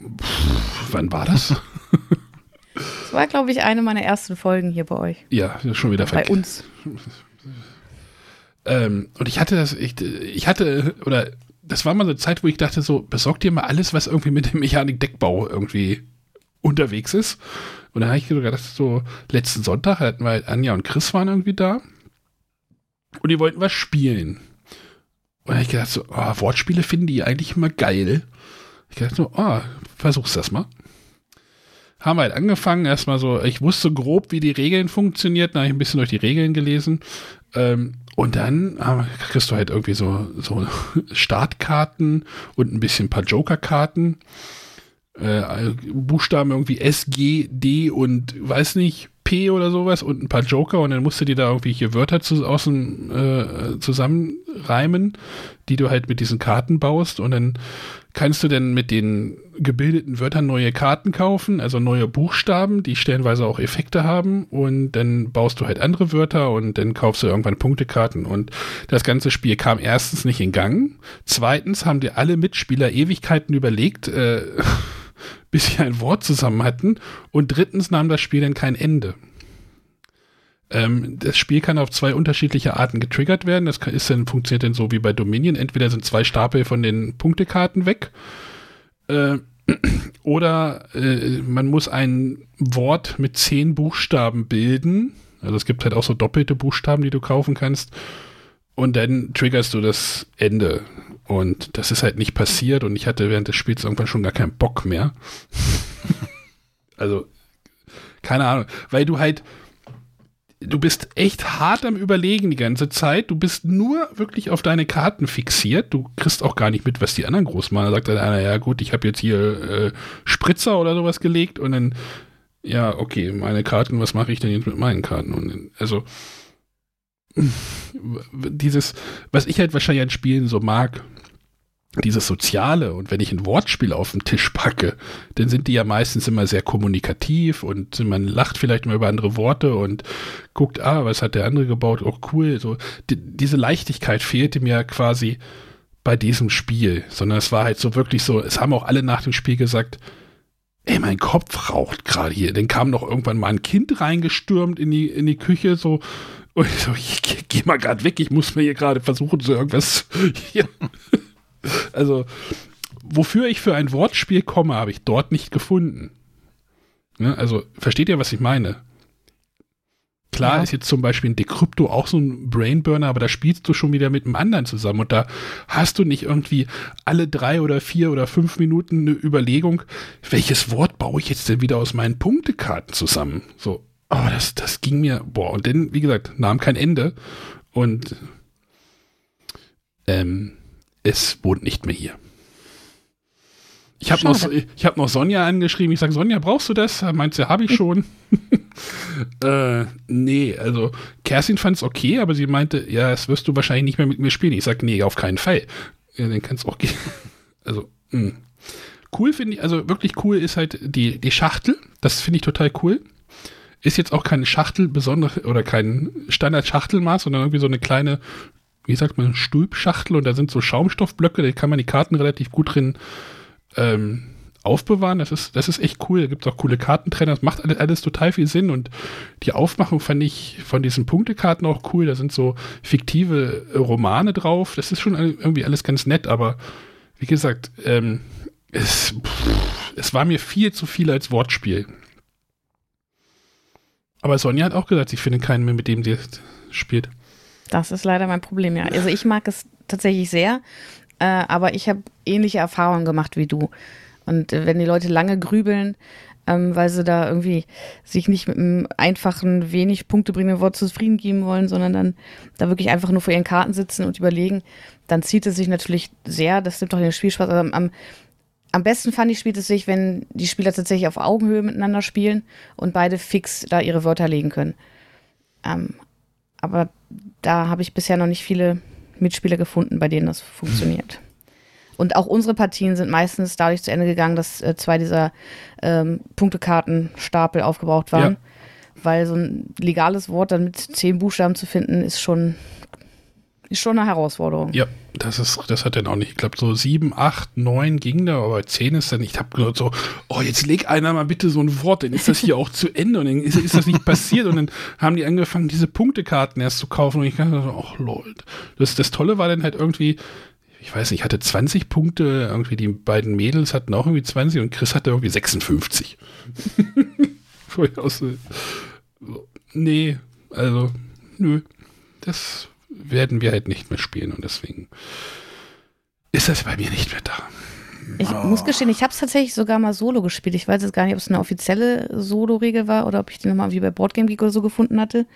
Pff, wann war das? Das war, glaube ich, eine meiner ersten Folgen hier bei euch. Ja, schon wieder Bei uns. Ähm, und ich hatte das, ich, ich hatte, oder das war mal so eine Zeit, wo ich dachte, so, besorgt dir mal alles, was irgendwie mit dem Mechanik-Deckbau irgendwie unterwegs ist. Und dann habe ich sogar gedacht, so, letzten Sonntag hatten wir halt Anja und Chris waren irgendwie da. Und die wollten was spielen. Und dann habe ich gedacht, so, oh, Wortspiele finden die eigentlich immer geil. Ich dachte so, oh, versuch's das mal. Haben wir halt angefangen, erstmal so, ich wusste grob, wie die Regeln funktionieren, dann habe ich ein bisschen durch die Regeln gelesen. Ähm, und dann äh, kriegst du halt irgendwie so, so [laughs] Startkarten und ein bisschen ein paar Jokerkarten. Äh, Buchstaben irgendwie S, G, D und weiß nicht, P oder sowas und ein paar Joker und dann musst du dir da irgendwelche Wörter zu, aus äh, zusammenreimen, die du halt mit diesen Karten baust und dann kannst du denn mit den gebildeten Wörtern neue Karten kaufen, also neue Buchstaben, die stellenweise auch Effekte haben und dann baust du halt andere Wörter und dann kaufst du irgendwann Punktekarten und das ganze Spiel kam erstens nicht in Gang, zweitens haben dir alle Mitspieler Ewigkeiten überlegt, äh, [laughs] bis sie ein Wort zusammen hatten und drittens nahm das Spiel dann kein Ende. Ähm, das Spiel kann auf zwei unterschiedliche Arten getriggert werden. Das ist dann, funktioniert dann so wie bei Dominion. Entweder sind zwei Stapel von den Punktekarten weg. Äh, [clears throat] oder äh, man muss ein Wort mit zehn Buchstaben bilden. Also es gibt halt auch so doppelte Buchstaben, die du kaufen kannst. Und dann triggerst du das Ende. Und das ist halt nicht passiert. Und ich hatte während des Spiels irgendwann schon gar keinen Bock mehr. [laughs] also, keine Ahnung. Weil du halt, du bist echt hart am Überlegen die ganze Zeit. Du bist nur wirklich auf deine Karten fixiert. Du kriegst auch gar nicht mit, was die anderen groß machen. Da sagt dann einer, ja gut, ich habe jetzt hier äh, Spritzer oder sowas gelegt und dann, ja, okay, meine Karten, was mache ich denn jetzt mit meinen Karten? Und also dieses, was ich halt wahrscheinlich an Spielen so mag, dieses Soziale und wenn ich ein Wortspiel auf den Tisch packe, dann sind die ja meistens immer sehr kommunikativ und man lacht vielleicht mal über andere Worte und guckt, ah, was hat der andere gebaut, oh cool, so. Die, diese Leichtigkeit fehlte mir quasi bei diesem Spiel, sondern es war halt so wirklich so, es haben auch alle nach dem Spiel gesagt, ey, mein Kopf raucht gerade hier. Dann kam noch irgendwann mal ein Kind reingestürmt in die, in die Küche, so, und ich so, ich geh mal gerade weg, ich muss mir hier gerade versuchen, so irgendwas. [laughs] Hier. Also, wofür ich für ein Wortspiel komme, habe ich dort nicht gefunden. Ne? Also, versteht ihr, was ich meine? Klar ja. ist jetzt zum Beispiel ein Decrypto auch so ein Brainburner, aber da spielst du schon wieder mit einem anderen zusammen und da hast du nicht irgendwie alle drei oder vier oder fünf Minuten eine Überlegung, welches Wort baue ich jetzt denn wieder aus meinen Punktekarten zusammen? So, oh, das, das ging mir, boah, und dann, wie gesagt, nahm kein Ende und ähm, es wohnt nicht mehr hier. Ich habe noch, hab noch Sonja angeschrieben. Ich sage, Sonja, brauchst du das? Meint sie, habe ich schon. [laughs] äh, nee, also Kerstin fand es okay, aber sie meinte, ja, das wirst du wahrscheinlich nicht mehr mit mir spielen. Ich sage, nee, auf keinen Fall. Ja, dann kannst auch gehen. [laughs] Also, mh. Hm. cool finde ich, also wirklich cool ist halt die, die Schachtel. Das finde ich total cool. Ist jetzt auch keine Schachtel besonders oder kein Standard-Schachtelmaß, sondern irgendwie so eine kleine wie sagt man, Stülpschachtel und da sind so Schaumstoffblöcke, da kann man die Karten relativ gut drin ähm, aufbewahren. Das ist, das ist echt cool. Da gibt es auch coole Kartentrenner. Das macht alles, alles, total viel Sinn. Und die Aufmachung fand ich von diesen Punktekarten auch cool. Da sind so fiktive Romane drauf. Das ist schon irgendwie alles ganz nett, aber wie gesagt, ähm, es, pff, es war mir viel zu viel als Wortspiel. Aber Sonja hat auch gesagt, sie findet keinen mehr, mit dem sie spielt. Das ist leider mein Problem, ja. Also ich mag es tatsächlich sehr, äh, aber ich habe ähnliche Erfahrungen gemacht wie du. Und äh, wenn die Leute lange grübeln, ähm, weil sie da irgendwie sich nicht mit einem einfachen, wenig Punkte bringenden Wort zufrieden geben wollen, sondern dann da wirklich einfach nur vor ihren Karten sitzen und überlegen, dann zieht es sich natürlich sehr, das nimmt doch den Spielspaß. Also am, am besten fand ich, spielt es sich, wenn die Spieler tatsächlich auf Augenhöhe miteinander spielen und beide fix da ihre Wörter legen können. Ähm, aber da habe ich bisher noch nicht viele Mitspieler gefunden, bei denen das funktioniert. Und auch unsere Partien sind meistens dadurch zu Ende gegangen, dass äh, zwei dieser ähm, Punktekartenstapel aufgebraucht waren. Ja. Weil so ein legales Wort dann mit zehn Buchstaben zu finden, ist schon ist schon eine Herausforderung. Ja, das ist, das hat dann auch nicht. Ich glaube, so sieben, acht, neun ging da, aber zehn ist dann, ich habe gehört so, oh, jetzt leg einer mal bitte so ein Wort, dann ist das hier auch zu Ende und dann ist, ist, das nicht passiert und dann haben die angefangen, diese Punktekarten erst zu kaufen und ich dachte so, ach Leute. Das, das Tolle war dann halt irgendwie, ich weiß nicht, ich hatte 20 Punkte, irgendwie die beiden Mädels hatten auch irgendwie 20 und Chris hatte irgendwie 56. Wo ich aus, so, nee, also, nö, das werden wir halt nicht mehr spielen und deswegen ist das bei mir nicht mehr da. Ich oh. muss gestehen, ich habe es tatsächlich sogar mal solo gespielt. Ich weiß jetzt gar nicht, ob es eine offizielle Solo-Regel war oder ob ich die nochmal wie bei Boardgame Geek oder so gefunden hatte.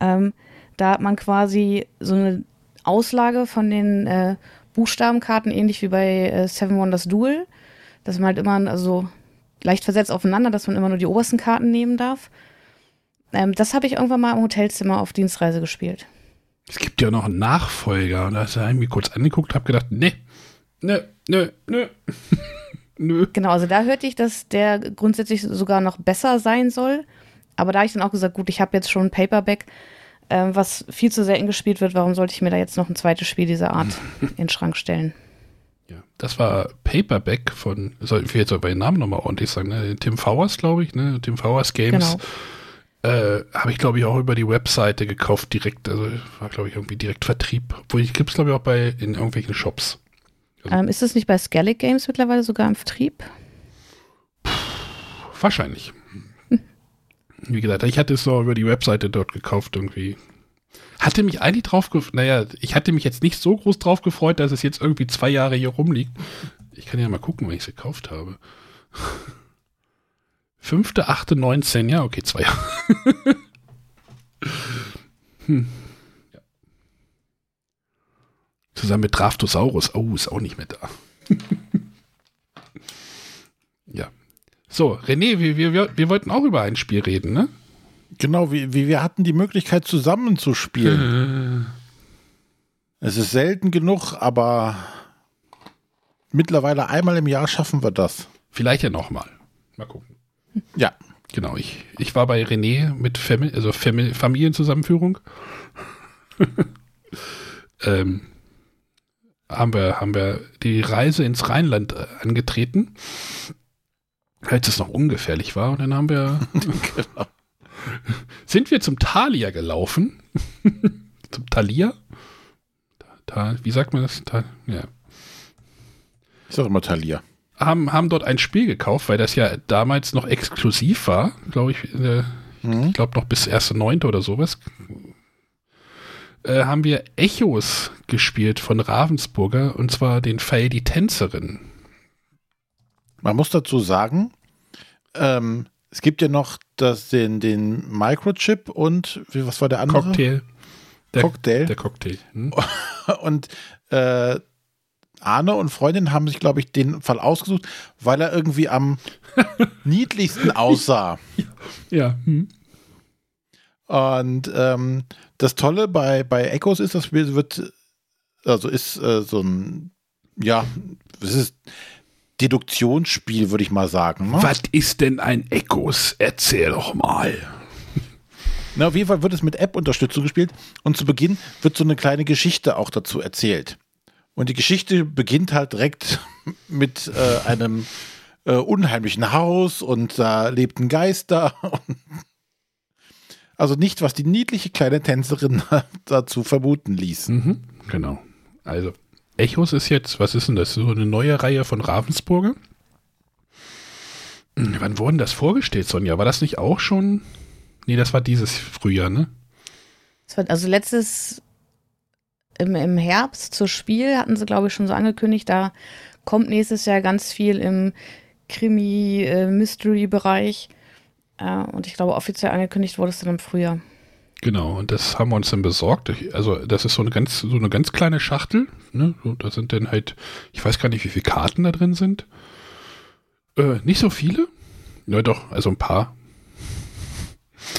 Ähm, da hat man quasi so eine Auslage von den äh, Buchstabenkarten, ähnlich wie bei äh, Seven Wonders Duel, dass man halt immer also leicht versetzt aufeinander, dass man immer nur die obersten Karten nehmen darf. Ähm, das habe ich irgendwann mal im Hotelzimmer auf Dienstreise gespielt. Es gibt ja noch einen Nachfolger. Und da ist er irgendwie kurz angeguckt, habe gedacht, nee, nö, nö, nö. [laughs] nö. Genau, also da hörte ich, dass der grundsätzlich sogar noch besser sein soll. Aber da habe ich dann auch gesagt, gut, ich habe jetzt schon ein Paperback, äh, was viel zu selten gespielt wird. Warum sollte ich mir da jetzt noch ein zweites Spiel dieser Art [laughs] in den Schrank stellen? Ja, das war Paperback von, soll ich jetzt aber den Namen nochmal ordentlich sagen, ne? Tim Fowers, glaube ich, ne? Tim Fowers Games. Genau. Äh, habe ich, glaube ich, auch über die Webseite gekauft, direkt. Also war, glaube ich, irgendwie direkt Vertrieb. Obwohl ich gibt es, glaube ich, auch bei in irgendwelchen Shops. Also, ähm, ist es nicht bei Skellig Games mittlerweile sogar im Vertrieb? Wahrscheinlich. Hm. [laughs] Wie gesagt, ich hatte es so über die Webseite dort gekauft irgendwie. Hatte mich eigentlich drauf gefreut, naja, ich hatte mich jetzt nicht so groß drauf gefreut, dass es jetzt irgendwie zwei Jahre hier rumliegt. Ich kann ja mal gucken, wann ich es gekauft habe. [laughs] Fünfte, achte, 19, ja, okay, zwei Jahre. [laughs] hm. ja. Zusammen mit Draftosaurus. Oh, ist auch nicht mehr da. [laughs] ja. So, René, wir, wir, wir wollten auch über ein Spiel reden, ne? Genau, wie, wie wir hatten die Möglichkeit zusammenzuspielen. Äh. Es ist selten genug, aber mittlerweile einmal im Jahr schaffen wir das. Vielleicht ja nochmal. Mal gucken. Ja. Genau, ich, ich war bei René mit Famili also Famili Familienzusammenführung. [laughs] ähm, haben, wir, haben wir die Reise ins Rheinland äh, angetreten, als es noch ungefährlich war. Und dann haben wir [laughs] genau. sind wir zum Thalia gelaufen. [laughs] zum Thalia? Ta, wie sagt man das? Ta, ja. Ich sage immer Thalia haben, haben dort ein Spiel gekauft, weil das ja damals noch exklusiv war, glaube ich, äh, mhm. ich glaube noch bis 1.9. oder sowas. Äh, haben wir Echos gespielt von Ravensburger und zwar den Fall Die Tänzerin. Man muss dazu sagen, ähm, es gibt ja noch das, den, den Microchip und wie, was war der andere? Cocktail. Der, Cocktail. Der Cocktail. Hm? [laughs] Und äh, Arne und Freundin haben sich, glaube ich, den Fall ausgesucht, weil er irgendwie am [laughs] niedlichsten aussah. Ja. Hm. Und ähm, das Tolle bei, bei Echos ist, das Spiel wird, also ist äh, so ein, ja, es ist Deduktionsspiel, würde ich mal sagen. Ne? Was ist denn ein Echos? Erzähl doch mal. Na, auf jeden Fall wird es mit App-Unterstützung gespielt und zu Beginn wird so eine kleine Geschichte auch dazu erzählt. Und die Geschichte beginnt halt direkt [laughs] mit äh, einem äh, unheimlichen Haus und da lebten Geister. [laughs] also nicht, was die niedliche kleine Tänzerin [laughs] dazu vermuten ließ. Mhm, genau. Also, Echos ist jetzt, was ist denn das? So eine neue Reihe von Ravensburger? Hm, wann wurden das vorgestellt, Sonja? War das nicht auch schon Nee, das war dieses Frühjahr, ne? Also letztes im, im Herbst zur Spiel hatten sie, glaube ich, schon so angekündigt, da kommt nächstes Jahr ganz viel im Krimi-Mystery-Bereich. Äh, und ich glaube, offiziell angekündigt wurde es dann im Frühjahr. Genau, und das haben wir uns dann besorgt. Also, das ist so eine ganz, so eine ganz kleine Schachtel. Ne? Da sind dann halt, ich weiß gar nicht, wie viele Karten da drin sind. Äh, nicht so viele. Ja, doch, also ein paar.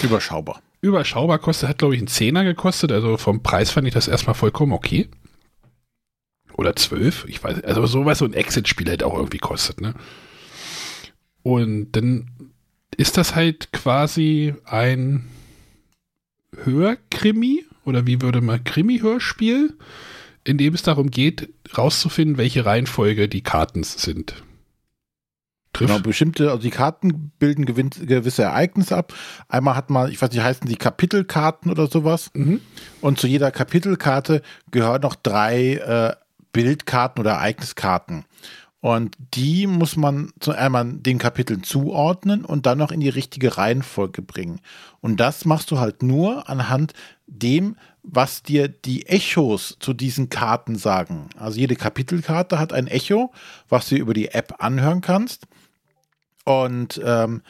Überschaubar. Überschaubar kostet, hat glaube ich einen Zehner gekostet. Also vom Preis fand ich das erstmal vollkommen okay. Oder zwölf, ich weiß, also sowas so ein Exit-Spiel halt auch irgendwie kostet, ne? Und dann ist das halt quasi ein Hörkrimi oder wie würde man Krimi-Hörspiel, in dem es darum geht, rauszufinden, welche Reihenfolge die Karten sind. Trifft. Genau, bestimmte, also die Karten bilden gewisse Ereignisse ab. Einmal hat man, ich weiß nicht, heißen die Kapitelkarten oder sowas. Mhm. Und zu jeder Kapitelkarte gehören noch drei äh, Bildkarten oder Ereigniskarten. Und die muss man zu einmal den Kapiteln zuordnen und dann noch in die richtige Reihenfolge bringen. Und das machst du halt nur anhand dem, was dir die Echos zu diesen Karten sagen. Also jede Kapitelkarte hat ein Echo, was du über die App anhören kannst. Und ähm,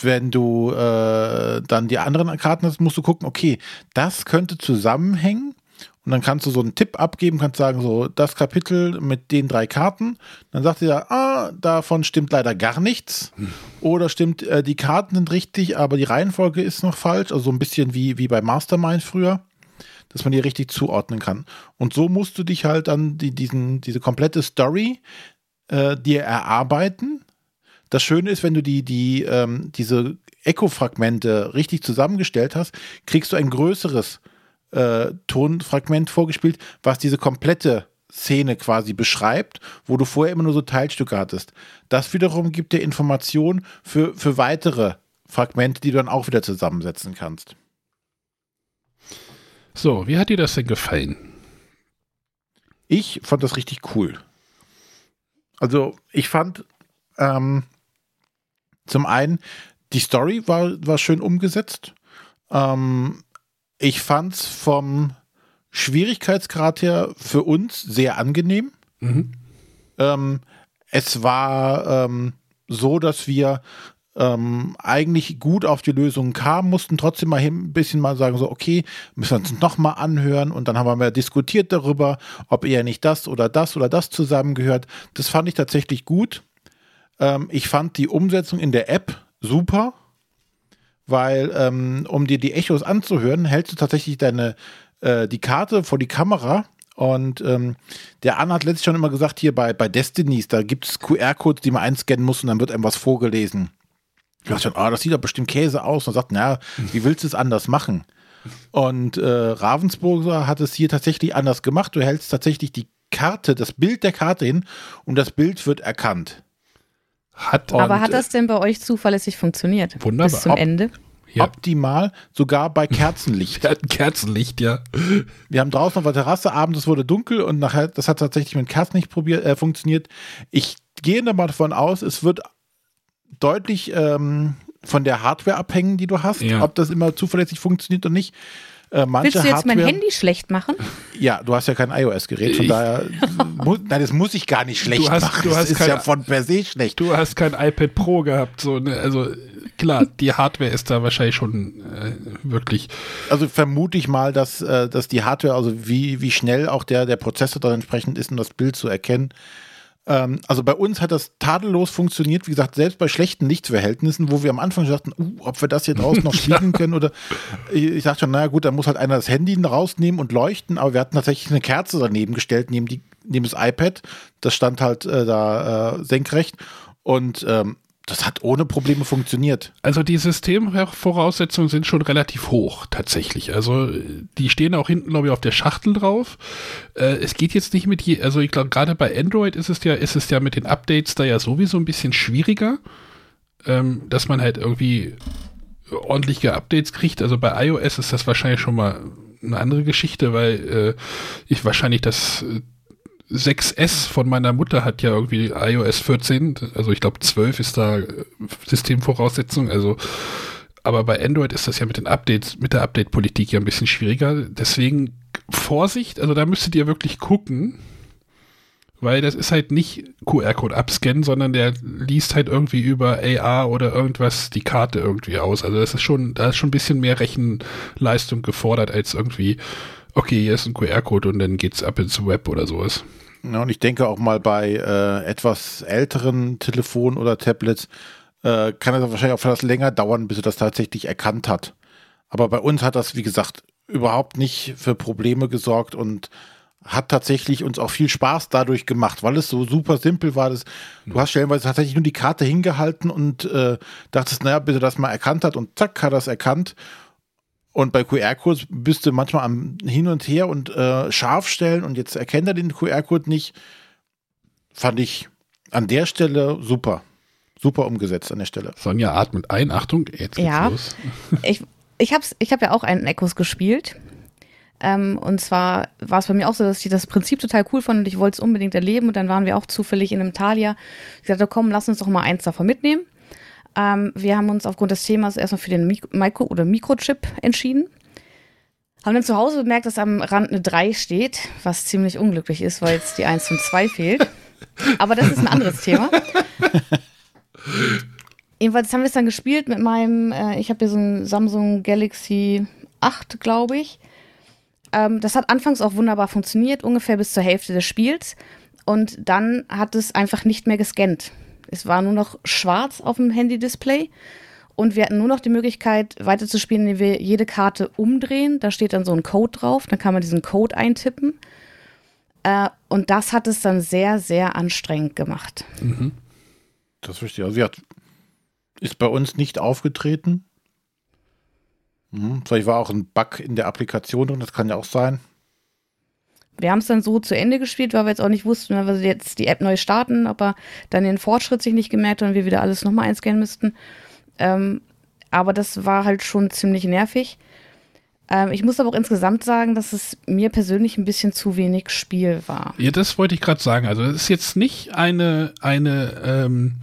wenn du äh, dann die anderen Karten hast, musst du gucken, okay, das könnte zusammenhängen und dann kannst du so einen Tipp abgeben, kannst sagen, so, das Kapitel mit den drei Karten. Dann sagt er, ah, davon stimmt leider gar nichts. Hm. Oder stimmt, äh, die Karten sind richtig, aber die Reihenfolge ist noch falsch. Also so ein bisschen wie, wie bei Mastermind früher. Dass man die richtig zuordnen kann. Und so musst du dich halt dann die, diesen, diese komplette Story äh, dir erarbeiten. Das Schöne ist, wenn du die, die, ähm, diese Echo-Fragmente richtig zusammengestellt hast, kriegst du ein größeres äh, Tonfragment vorgespielt, was diese komplette Szene quasi beschreibt, wo du vorher immer nur so Teilstücke hattest. Das wiederum gibt dir Informationen für, für weitere Fragmente, die du dann auch wieder zusammensetzen kannst. So, wie hat dir das denn gefallen? Ich fand das richtig cool. Also, ich fand ähm, zum einen, die Story war, war schön umgesetzt. Ähm, ich fand es vom Schwierigkeitsgrad her für uns sehr angenehm. Mhm. Ähm, es war ähm, so, dass wir ähm, eigentlich gut auf die Lösung kamen, mussten trotzdem mal ein bisschen mal sagen, so, okay, müssen wir uns nochmal anhören und dann haben wir diskutiert darüber, ob eher nicht das oder das oder das zusammengehört. Das fand ich tatsächlich gut. Ähm, ich fand die Umsetzung in der App super weil ähm, um dir die Echos anzuhören, hältst du tatsächlich deine äh, die Karte vor die Kamera und ähm, der Anna hat letztlich schon immer gesagt, hier bei, bei Destinies, da gibt es QR-Codes, die man einscannen muss und dann wird einem was vorgelesen. Ich dachte schon, ah, das sieht doch bestimmt Käse aus. Und sagt, na, wie willst du es anders machen? Und äh, Ravensburger hat es hier tatsächlich anders gemacht. Du hältst tatsächlich die Karte, das Bild der Karte hin und das Bild wird erkannt. Hat Aber hat das denn bei euch zuverlässig funktioniert? Wunderbar. Bis zum Ob, Ende? Ja. Optimal, sogar bei [laughs] Kerzenlicht. Wir Kerzenlicht, ja. Wir haben draußen auf der Terrasse, abends es wurde dunkel und nachher, das hat tatsächlich mit Kerzenlicht probiert, äh, funktioniert. Ich gehe da mal davon aus, es wird deutlich ähm, von der Hardware abhängen, die du hast, ja. ob das immer zuverlässig funktioniert oder nicht. Äh, Willst du jetzt Hardware, mein Handy schlecht machen? [laughs] Ja, du hast ja kein iOS-Gerät, von daher, mu, [laughs] nein, das muss ich gar nicht schlecht du hast, machen. Du hast das ist kein, ja von per se schlecht. Du hast kein iPad Pro gehabt, so, ne? also klar, die Hardware ist da wahrscheinlich schon äh, wirklich. Also vermute ich mal, dass, äh, dass die Hardware, also wie, wie schnell auch der, der Prozessor dann entsprechend ist, um das Bild zu erkennen, also bei uns hat das tadellos funktioniert, wie gesagt, selbst bei schlechten Lichtverhältnissen, wo wir am Anfang dachten, uh, ob wir das hier draußen noch [laughs] spielen können oder ich dachte schon, naja gut, da muss halt einer das Handy rausnehmen und leuchten, aber wir hatten tatsächlich eine Kerze daneben gestellt, neben, die, neben das iPad, das stand halt äh, da äh, senkrecht. Und ähm, das hat ohne Probleme funktioniert. Also die Systemvoraussetzungen sind schon relativ hoch, tatsächlich. Also die stehen auch hinten, glaube ich, auf der Schachtel drauf. Äh, es geht jetzt nicht mit je, also ich glaube, gerade bei Android ist es ja, ist es ja mit den Updates da ja sowieso ein bisschen schwieriger, ähm, dass man halt irgendwie ordentliche Updates kriegt. Also bei iOS ist das wahrscheinlich schon mal eine andere Geschichte, weil äh, ich wahrscheinlich das 6S von meiner Mutter hat ja irgendwie iOS 14, also ich glaube 12 ist da äh, Systemvoraussetzung, also aber bei Android ist das ja mit den Updates, mit der Update-Politik ja ein bisschen schwieriger. Deswegen Vorsicht, also da müsstet ihr wirklich gucken, weil das ist halt nicht QR-Code abscannen, sondern der liest halt irgendwie über AR oder irgendwas die Karte irgendwie aus. Also das ist schon, da ist schon ein bisschen mehr Rechenleistung gefordert als irgendwie, okay, hier ist ein QR-Code und dann geht's ab ins Web oder sowas. Ja, und ich denke auch mal bei äh, etwas älteren Telefonen oder Tablets äh, kann es wahrscheinlich auch etwas länger dauern, bis er das tatsächlich erkannt hat. Aber bei uns hat das, wie gesagt, überhaupt nicht für Probleme gesorgt und hat tatsächlich uns auch viel Spaß dadurch gemacht, weil es so super simpel war. Dass du hast stellenweise tatsächlich nur die Karte hingehalten und äh, dachtest, naja, bis er das mal erkannt hat und zack, hat er es erkannt. Und bei QR-Codes bist du manchmal am Hin und Her und äh, scharf stellen und jetzt erkennt er den QR-Code nicht. Fand ich an der Stelle super. Super umgesetzt an der Stelle. Sonja atmet ein. Achtung, jetzt geht's Ja. los. [laughs] Ich, ich habe ich hab ja auch einen Echos gespielt. Ähm, und zwar war es bei mir auch so, dass ich das Prinzip total cool fand und ich wollte es unbedingt erleben. Und dann waren wir auch zufällig in einem Thalia. Ich sagte, komm, lass uns doch mal eins davon mitnehmen. Ähm, wir haben uns aufgrund des Themas erstmal für den Mik Micro- oder Mikrochip entschieden. Haben dann zu Hause bemerkt, dass am Rand eine 3 steht, was ziemlich unglücklich ist, weil jetzt die 1 und 2 fehlt. Aber das ist ein anderes Thema. Jedenfalls haben wir es dann gespielt mit meinem, äh, ich habe hier so ein Samsung Galaxy 8, glaube ich. Ähm, das hat anfangs auch wunderbar funktioniert, ungefähr bis zur Hälfte des Spiels. Und dann hat es einfach nicht mehr gescannt. Es war nur noch schwarz auf dem Handy-Display. Und wir hatten nur noch die Möglichkeit, weiterzuspielen, indem wir jede Karte umdrehen. Da steht dann so ein Code drauf. Dann kann man diesen Code eintippen. Äh, und das hat es dann sehr, sehr anstrengend gemacht. Das verstehe ich. Also, sie hat, ist bei uns nicht aufgetreten. Hm, vielleicht war auch ein Bug in der Applikation drin, das kann ja auch sein. Wir haben es dann so zu Ende gespielt, weil wir jetzt auch nicht wussten, wenn wir jetzt die App neu starten, ob er dann den Fortschritt sich nicht gemerkt und wir wieder alles nochmal einscannen müssten. Ähm, aber das war halt schon ziemlich nervig. Ähm, ich muss aber auch insgesamt sagen, dass es mir persönlich ein bisschen zu wenig Spiel war. Ja, das wollte ich gerade sagen. Also es ist jetzt nicht eine, eine ähm,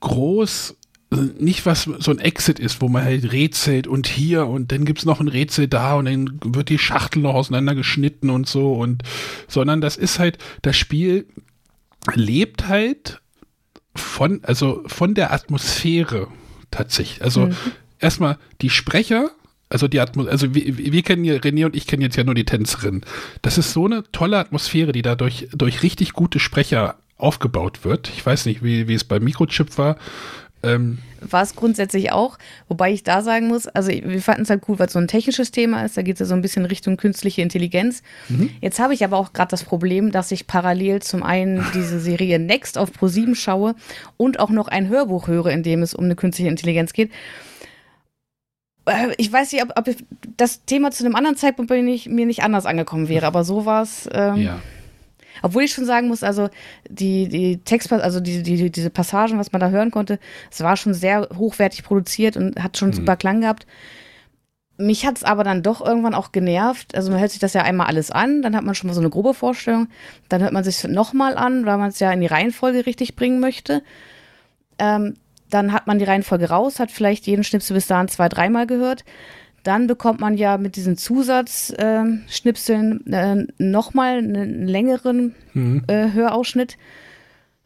groß, nicht was so ein Exit ist, wo man halt rätselt und hier und dann gibt's noch ein Rätsel da und dann wird die Schachtel noch auseinandergeschnitten und so und sondern das ist halt, das Spiel lebt halt von, also von der Atmosphäre tatsächlich. Also erstmal die Sprecher, also die Atmos also wir, wir kennen ja, René und ich kennen jetzt ja nur die Tänzerin. Das ist so eine tolle Atmosphäre, die dadurch durch richtig gute Sprecher aufgebaut wird. Ich weiß nicht, wie, wie es beim Mikrochip war. Ähm, War es grundsätzlich auch, wobei ich da sagen muss, also wir fanden es halt cool, weil es so ein technisches Thema ist, da geht es ja so ein bisschen Richtung künstliche Intelligenz. Jetzt habe ich aber auch gerade das Problem, dass ich parallel zum einen diese Serie Next auf Pro7 schaue und auch noch ein Hörbuch höre, in dem es um eine künstliche Intelligenz geht. Äh, Ich weiß nicht, ob, ob das Thema zu einem anderen Zeitpunkt bei mir nicht, mir nicht anders angekommen wäre, aber so war es. Ähm, ja. Obwohl ich schon sagen muss, also die, die Text, also die, die, diese Passagen, was man da hören konnte, es war schon sehr hochwertig produziert und hat schon super Klang gehabt. Mich hat es aber dann doch irgendwann auch genervt. Also man hört sich das ja einmal alles an, dann hat man schon mal so eine grobe Vorstellung. Dann hört man sich nochmal an, weil man es ja in die Reihenfolge richtig bringen möchte. Ähm, dann hat man die Reihenfolge raus, hat vielleicht jeden Schnipsel bis dahin zwei, dreimal gehört. Dann bekommt man ja mit diesen Zusatzschnipseln äh, nochmal einen längeren äh, Hörausschnitt.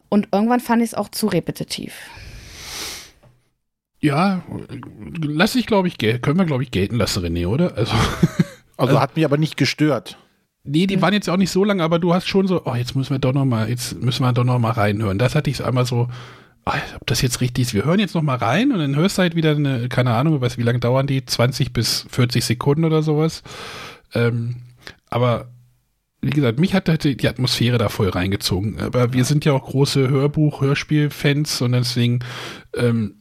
Und irgendwann fand ich es auch zu repetitiv. Ja, lass ich, glaube ich, können wir, glaube ich, gelten lassen, René, oder? [laughs] Also, Also hat mich aber nicht gestört. nee, die waren jetzt auch nicht so lang, aber du hast schon so, oh, jetzt müssen wir doch noch mal, jetzt müssen wir doch noch mal reinhören. Das hatte ich einmal so, ob das jetzt richtig ist. Wir hören jetzt noch mal rein und dann hörst du halt wieder eine, keine Ahnung, weiß, wie lange dauern die? 20 bis 40 Sekunden oder sowas. Ähm, aber wie gesagt, mich hat halt die die Atmosphäre da voll reingezogen. Aber wir sind ja auch große Hörbuch-, Hörspiel-Fans und deswegen, ähm,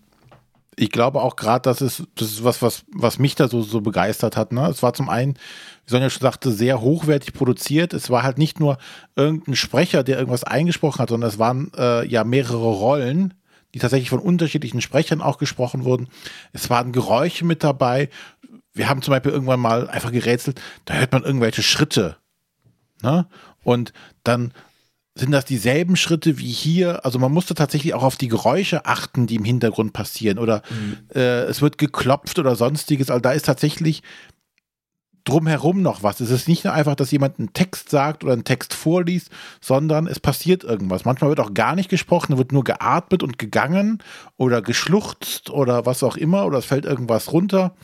Ich glaube auch gerade, das ist, das ist was, was, was mich da so, so begeistert hat. Ne? Es war zum einen, wie Sonja schon sagte, sehr hochwertig produziert. Es war halt nicht nur irgendein Sprecher, der irgendwas eingesprochen hat, sondern es waren äh, ja mehrere Rollen, die tatsächlich von unterschiedlichen Sprechern auch gesprochen wurden. Es waren Geräusche mit dabei. Wir haben zum Beispiel irgendwann mal einfach gerätselt, da hört man irgendwelche Schritte. Ne? Und dann sind das dieselben Schritte wie hier? Also man musste tatsächlich auch auf die Geräusche achten, die im Hintergrund passieren. Oder mhm. äh, es wird geklopft oder sonstiges. Also da ist tatsächlich drumherum noch was. Es ist nicht nur einfach, dass jemand einen Text sagt oder einen Text vorliest, sondern es passiert irgendwas. Manchmal wird auch gar nicht gesprochen, wird nur geatmet und gegangen oder geschluchzt oder was auch immer oder es fällt irgendwas runter.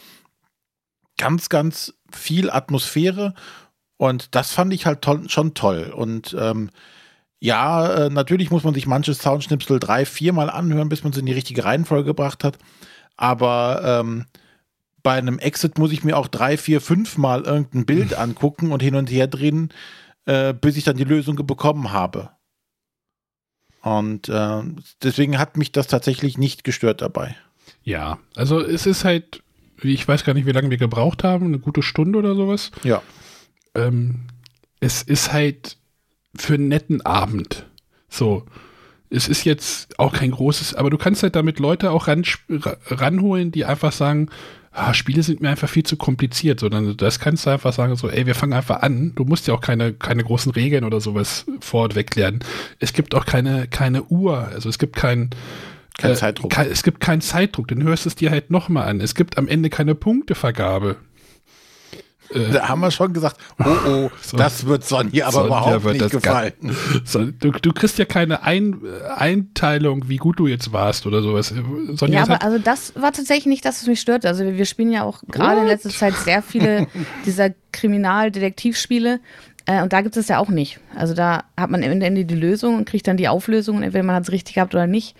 Ganz, ganz viel Atmosphäre und das fand ich halt toll, schon toll. Und ähm, ja, äh, natürlich muss man sich manches Soundschnipsel drei, viermal anhören, bis man es in die richtige Reihenfolge gebracht hat. Aber ähm, bei einem Exit muss ich mir auch drei, vier, fünf Mal irgendein Bild hm. [laughs] angucken und hin und her drehen, äh, bis ich dann die Lösung bekommen habe. Und äh, deswegen hat mich das tatsächlich nicht gestört dabei. Ja, also es ist halt, ich weiß gar nicht, wie lange wir gebraucht haben, eine gute Stunde oder sowas. Ja. Ähm, es ist halt für einen netten Abend. So. Es ist jetzt auch kein großes, aber du kannst halt damit Leute auch ran, ranholen, die einfach sagen, ah, Spiele sind mir einfach viel zu kompliziert, sondern das kannst du einfach sagen, so, ey, wir fangen einfach an. Du musst ja auch keine, keine großen Regeln oder sowas vorweg lernen. Es gibt auch keine, keine Uhr, also es gibt kein, kein äh, Zeitdruck. Kein, es gibt keinen Zeitdruck, dann hörst du es dir halt nochmal an. Es gibt am Ende keine Punktevergabe. Äh, da haben wir schon gesagt, oh oh, so, [laughs] das wird Sonja aber Sonja überhaupt nicht gefallen. So, du, du, kriegst ja keine Ein, Einteilung, wie gut du jetzt warst oder sowas. Sonja ja, aber also das war tatsächlich nicht das, was mich stört. Also wir, wir spielen ja auch gerade in letzter Zeit sehr viele [laughs] dieser Kriminaldetektivspiele. Äh, und da gibt es ja auch nicht. Also da hat man am Ende die Lösung und kriegt dann die Auflösung und entweder man hat es richtig gehabt oder nicht.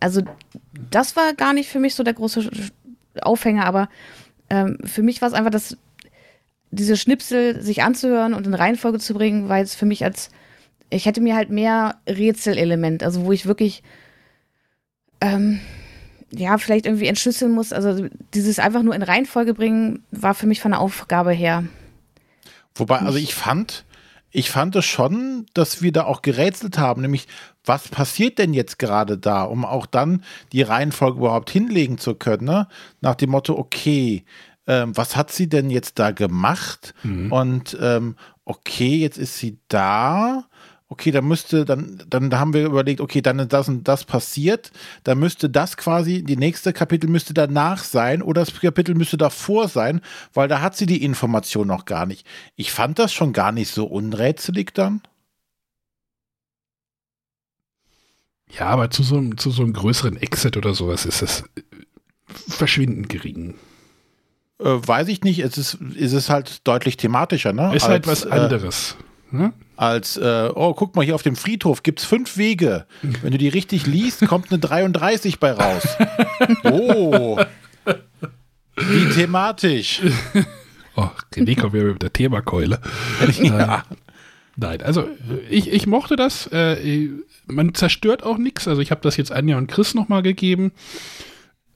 Also das war gar nicht für mich so der große Aufhänger, aber ähm, für mich war es einfach das diese Schnipsel sich anzuhören und in Reihenfolge zu bringen, weil es für mich als, ich hätte mir halt mehr Rätselelement, also wo ich wirklich, ähm, ja, vielleicht irgendwie entschlüsseln muss. Also dieses einfach nur in Reihenfolge bringen, war für mich von der Aufgabe her. Wobei, also ich fand, ich fand es schon, dass wir da auch gerätselt haben, nämlich was passiert denn jetzt gerade da, um auch dann die Reihenfolge überhaupt hinlegen zu können, ne? Nach dem Motto, okay, ähm, was hat sie denn jetzt da gemacht? Mhm. Und ähm, okay, jetzt ist sie da. Okay, da müsste, dann, dann haben wir überlegt, okay, dann ist das und das passiert. Da müsste das quasi, die nächste Kapitel müsste danach sein oder das Kapitel müsste davor sein, weil da hat sie die Information noch gar nicht. Ich fand das schon gar nicht so unrätselig dann. Ja, aber zu so, zu so einem größeren Exit oder sowas ist es verschwindend gering. Äh, weiß ich nicht. Es ist, ist es halt deutlich thematischer, ne? Ist halt als, halt was anderes. Äh, ne? Als, äh, oh, guck mal, hier auf dem Friedhof gibt es fünf Wege. Wenn du die richtig liest, kommt eine 33 bei raus. [laughs] Oh. Wie thematisch. Oh, René kommt wieder mit der Themakeule. ja. Nein, also ich, ich mochte das. Äh, man zerstört auch nichts. Also ich habe das jetzt Anja und Chris nochmal gegeben.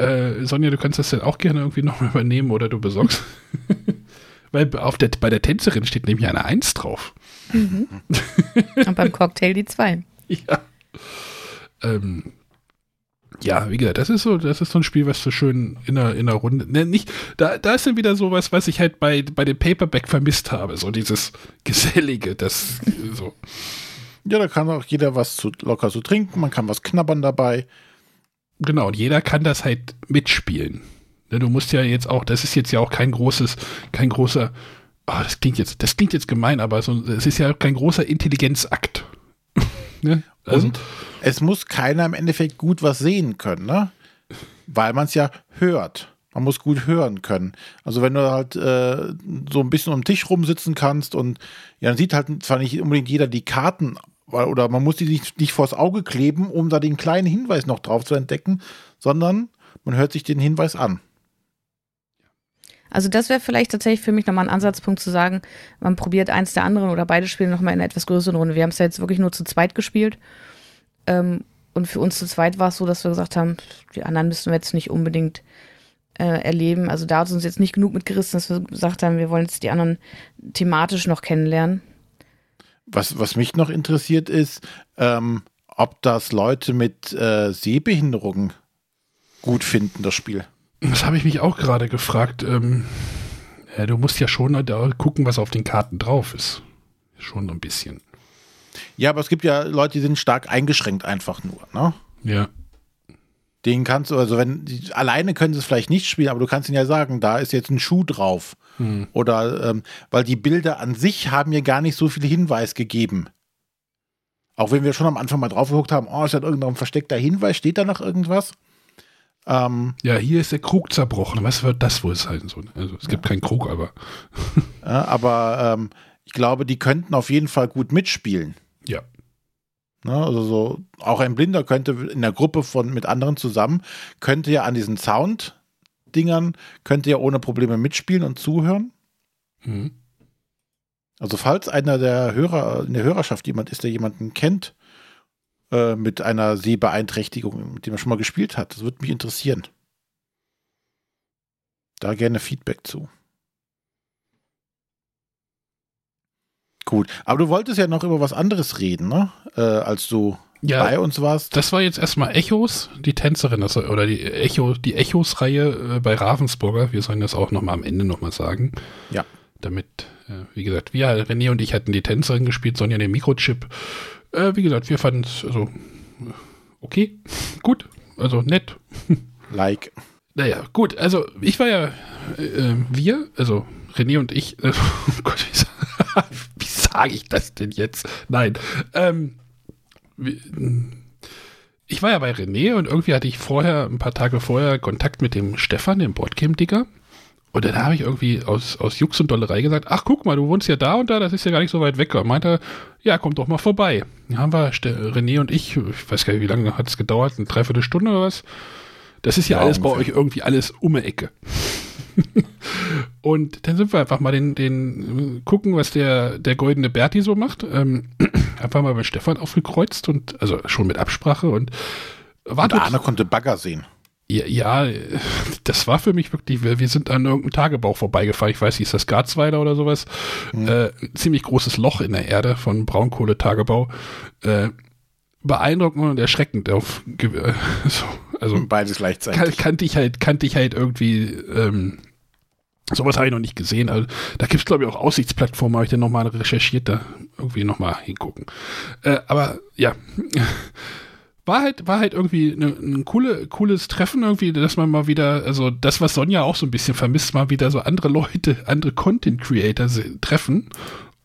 Äh, Sonja, du kannst das dann auch gerne irgendwie nochmal übernehmen oder du besorgst. [laughs] Weil auf der, bei der Tänzerin steht nämlich eine Eins drauf. Mhm. Und beim Cocktail die zwei. [laughs] Ja. Ähm, ja, wie gesagt, das ist so, das ist so ein Spiel, was so schön in einer, in einer Runde. Ne, nicht, da, da ist dann wieder sowas, was ich halt bei, bei dem Paperback vermisst habe. So dieses Gesellige, das so. Ja, da kann auch jeder was zu, locker zu trinken, man kann was knabbern dabei. Genau, und jeder kann das halt mitspielen. Ne, du musst ja jetzt auch, das ist jetzt ja auch kein großes, kein großer, oh, das klingt jetzt, das klingt jetzt gemein, aber es so, ist ja kein großer Intelligenzakt. [laughs] ne? also, und es muss keiner im Endeffekt gut was sehen können, ne? Weil man es ja hört. Man muss gut hören können. Also wenn du halt äh, so ein bisschen um den Tisch rumsitzen kannst und ja, dann sieht halt zwar nicht unbedingt jeder die Karten oder man muss die nicht, nicht vors Auge kleben, um da den kleinen Hinweis noch drauf zu entdecken, sondern man hört sich den Hinweis an. Also das wäre vielleicht tatsächlich für mich nochmal ein Ansatzpunkt zu sagen, man probiert eins der anderen oder beide Spiele nochmal in einer etwas größeren Runde. Wir haben es ja jetzt wirklich nur zu zweit gespielt. Ähm, und für uns zu zweit war es so, dass wir gesagt haben, die anderen müssen wir jetzt nicht unbedingt äh, erleben. Also da hat es uns jetzt nicht genug mitgerissen, dass wir gesagt haben, wir wollen jetzt die anderen thematisch noch kennenlernen. Was, was mich noch interessiert ist, ähm, ob das Leute mit äh, Sehbehinderungen gut finden, das Spiel. Das habe ich mich auch gerade gefragt. Ähm, ja, du musst ja schon da gucken, was auf den Karten drauf ist. Schon so ein bisschen. Ja, aber es gibt ja Leute, die sind stark eingeschränkt einfach nur, ne? Ja. Den kannst du, also wenn, die, alleine können sie es vielleicht nicht spielen, aber du kannst ihnen ja sagen, da ist jetzt ein Schuh drauf. Hm. Oder, ähm, weil die Bilder an sich haben mir gar nicht so viel Hinweis gegeben. Auch wenn wir schon am Anfang mal drauf geguckt haben, oh, ist da irgendein versteckter Hinweis, steht da noch irgendwas? Ähm, Ja, hier ist der Krug zerbrochen. Was wird das wohl sein? So, Also es gibt keinen Krug, aber ja, aber ähm, ich glaube, die könnten auf jeden Fall gut mitspielen. ja. Ne? Also so, auch ein Blinder könnte in der Gruppe von mit anderen zusammen, könnte ja an diesen Sound-Dingern, könnte ja ohne Probleme mitspielen und zuhören. Mhm. Also falls einer der Hörer in der Hörerschaft jemand ist, der jemanden kennt äh, mit einer Sehbeeinträchtigung, mit dem er schon mal gespielt hat, das würde mich interessieren. Da gerne Feedback zu. Gut, aber du wolltest ja noch über was anderes reden, ne? Äh, als du Ja, bei uns warst. Das war jetzt erstmal Echos, die Tänzerin, also, oder die Echo, die Echos-Reihe äh, bei Ravensburger. Wir sollen das auch nochmal am Ende nochmal sagen. Ja. Damit, äh, wie gesagt, wir, René und ich hatten die Tänzerin gespielt, Sonja den Mikrochip. Äh, wie gesagt, wir fanden es also okay, [laughs] gut, also nett. [laughs] Like. Naja, gut, also ich war ja, äh, äh, wir, also René und ich, äh, [laughs] oh Gott, wie, sa- [laughs] wie sage ich das denn jetzt? Nein, ähm, ich war ja bei René und irgendwie hatte ich vorher, ein paar Tage vorher, Kontakt mit dem Stefan, dem Boardgame-Digger. Und dann habe ich irgendwie aus, aus Jux und Dollerei gesagt, ach guck mal, du wohnst ja da und da, das ist ja gar nicht so weit weg. Und meinte, ja, komm doch mal vorbei. Dann haben wir, Ste- René und ich, ich weiß gar nicht, wie lange hat es gedauert, eine Dreiviertelstunde oder was? Das ist ja, Ja, alles bei ungefähr. euch irgendwie alles um die Ecke. [laughs] und dann sind wir einfach mal den, den gucken, was der, der goldene Berti so macht. Ähm, [clears throat] einfach mal bei Stefan aufgekreuzt und also schon mit Absprache und Und wartet. Arne konnte Bagger sehen. Ja, ja, [laughs] das war für mich wirklich, wir, wir sind an irgendeinem Tagebau vorbeigefahren. Ich weiß nicht, ist das Garzweiler oder sowas? Äh, ziemlich großes Loch in der Erde von Braunkohletagebau. Äh, beeindruckend und erschreckend auf, [laughs] so, also [laughs] Beides gleichzeitig. kan kannte ich halt, kannte ich halt irgendwie, ähm, sowas habe ich noch nicht gesehen. Also, da gibt es, glaube ich, auch Aussichtsplattformen, habe ich dann nochmal recherchiert, da irgendwie nochmal hingucken. Äh, aber ja, [laughs] war halt, war halt irgendwie ne, ein coole, cooles Treffen irgendwie, dass man mal wieder, also das, was Sonja auch so ein bisschen vermisst, mal wieder so andere Leute, [laughs] andere Content Creator se- treffen.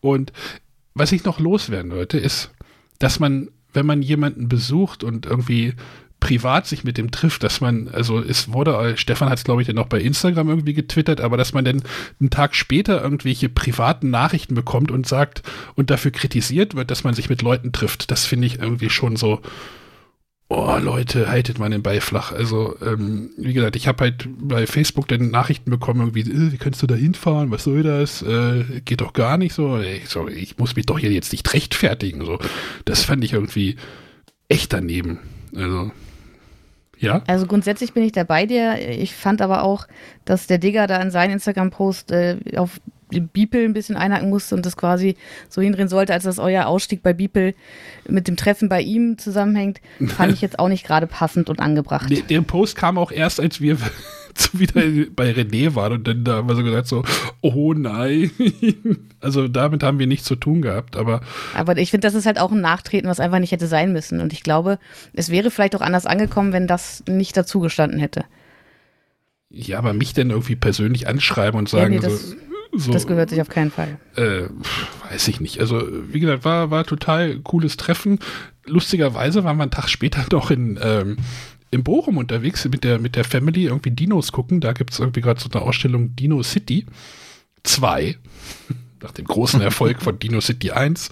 Und was ich noch loswerden wollte, ist, dass man, wenn man jemanden besucht und irgendwie privat sich mit dem trifft, dass man, also es wurde, Stefan hat es glaube ich dann auch bei Instagram irgendwie getwittert, aber dass man dann einen Tag später irgendwelche privaten Nachrichten bekommt und sagt und dafür kritisiert wird, dass man sich mit Leuten trifft, das finde ich irgendwie schon so, oh Leute, haltet mal den Ball flach. Also, ähm, wie gesagt, ich habe halt bei Facebook dann Nachrichten bekommen, irgendwie, äh, wie kannst du da hinfahren, was soll das, äh, geht doch gar nicht so. Ich, so. ich muss mich doch hier jetzt nicht rechtfertigen. So. Das fand ich irgendwie echt daneben. Also, ja. Also grundsätzlich bin ich da bei dir. Ich fand aber auch, dass der Digger da in seinen Instagram-Post äh, auf Beeple ein bisschen einhaken musste und das quasi so hindrehen sollte, als dass euer Ausstieg bei Beeple mit dem Treffen bei ihm zusammenhängt, fand ich jetzt auch nicht gerade passend und angebracht. Der, der Post kam auch erst, als wir [laughs] wieder bei René waren und dann da haben wir so gesagt so, oh nein. [laughs] Also damit haben wir nichts zu tun gehabt, aber Aber ich finde, das ist halt auch ein Nachtreten, was einfach nicht hätte sein müssen. Und ich glaube, es wäre vielleicht auch anders angekommen, wenn das nicht dazugestanden hätte. ja, aber mich dann irgendwie persönlich anschreiben und sagen nee, das- so, so Das gehört sich auf keinen Fall. äh, weiß ich nicht. Also, wie gesagt, war, war total cooles Treffen. Lustigerweise waren wir einen Tag später [laughs] noch in, ähm, in Bochum unterwegs mit der, mit der Family irgendwie Dinos gucken. Da gibt es irgendwie gerade so eine Ausstellung Dino City 2. [laughs] Nach dem großen Erfolg von Dino City 1.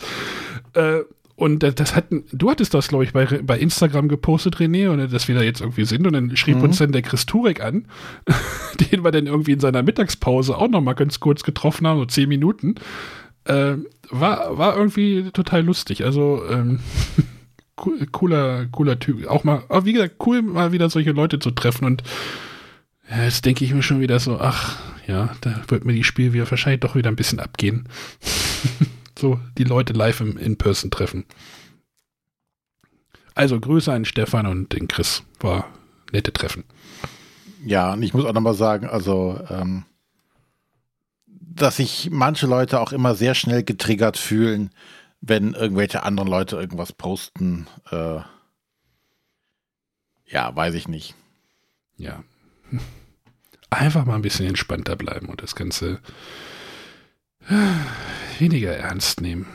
Äh, und das- hatten, du hattest das, glaube ich, bei, bei Instagram gepostet, René, und dass wir da jetzt irgendwie sind. Und dann schrieb uns dann der Chris Turek an, [laughs] den wir dann irgendwie in seiner Mittagspause auch noch mal ganz kurz getroffen haben, so zehn Minuten. Äh, war, war irgendwie total lustig. Also, ähm, [laughs] cool- cooler, cooler Typ. Auch mal, aber wie gesagt, cool, mal wieder solche Leute zu treffen. Und ja, jetzt denke ich mir schon wieder so, ach, ja, da wird mir die Spiel wieder wahrscheinlich doch wieder ein bisschen abgehen. [laughs] so, die Leute live im In-Person treffen. Also, Grüße an Stefan und den Chris. War nette Treffen. Ja, und ich muss auch nochmal sagen, also, ähm, dass sich manche Leute auch immer sehr schnell getriggert fühlen, wenn irgendwelche anderen Leute irgendwas posten. Äh, ja, weiß ich nicht. Ja. [laughs] Einfach mal ein bisschen entspannter bleiben und das Ganze weniger ernst nehmen.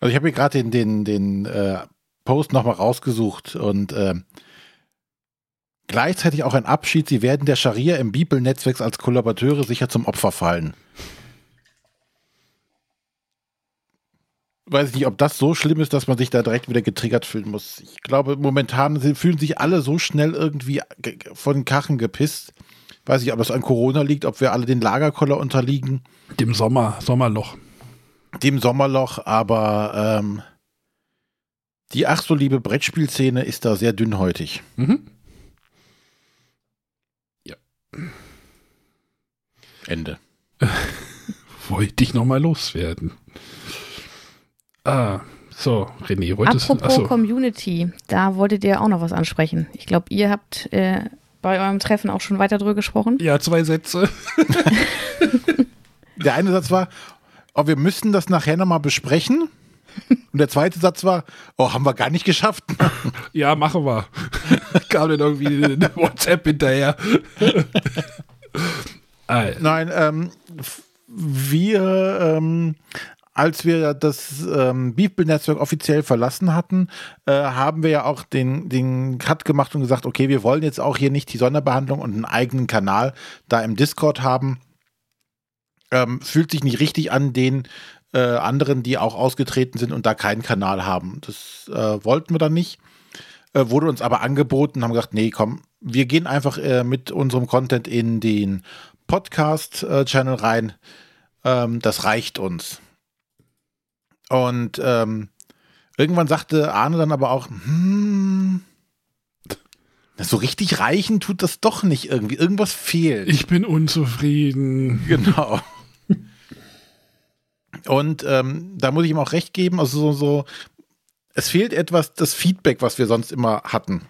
Also ich habe mir gerade den, den, den äh, Post nochmal rausgesucht und äh, gleichzeitig auch ein Abschied. Sie werden der Scharia im Bibelnetzwerk als Kollaborateure sicher zum Opfer fallen. Weiß ich nicht, ob das so schlimm ist, dass man sich da direkt wieder getriggert fühlen muss. Ich glaube, momentan fühlen sich alle so schnell irgendwie von Kachen gepisst. Weiß ich, ob es an Corona liegt, ob wir alle den Lagerkoller unterliegen. Dem Sommer, Sommerloch. Dem Sommerloch, aber ähm, die ach so liebe Brettspielszene ist da sehr dünnhäutig. Mhm. Ja. Ende. [laughs] Wollte ich nochmal loswerden. Ah, so, René, wolltest Apropos achso. Community, da wolltet ihr auch noch was ansprechen. Ich glaube, ihr habt äh, bei eurem Treffen auch schon weiter drüber gesprochen. Ja, zwei Sätze. [laughs] der eine Satz war, oh, wir müssen das nachher nochmal besprechen. Und der zweite Satz war, oh, haben wir gar nicht geschafft. [laughs] ja, machen wir. [laughs] Kam dann irgendwie eine WhatsApp hinterher. Nein, ähm, wir, ähm, als wir das ähm, Bibel-Netzwerk offiziell verlassen hatten, äh, haben wir ja auch den, den Cut gemacht und gesagt, okay, wir wollen jetzt auch hier nicht die Sonderbehandlung und einen eigenen Kanal da im Discord haben. Ähm, fühlt sich nicht richtig an, den äh, anderen, die auch ausgetreten sind und da keinen Kanal haben. Das äh, wollten wir dann nicht. Äh, wurde uns aber angeboten, haben gesagt, nee, komm, wir gehen einfach äh, mit unserem Content in den Podcast-Channel rein. Ähm, das reicht uns. Und ähm, irgendwann sagte Arne dann aber auch, hm, so richtig reichen tut das doch nicht irgendwie. Irgendwas fehlt. Ich bin unzufrieden. Genau. Und ähm, da muss ich ihm auch recht geben. Also so, so, es fehlt etwas das Feedback, was wir sonst immer hatten.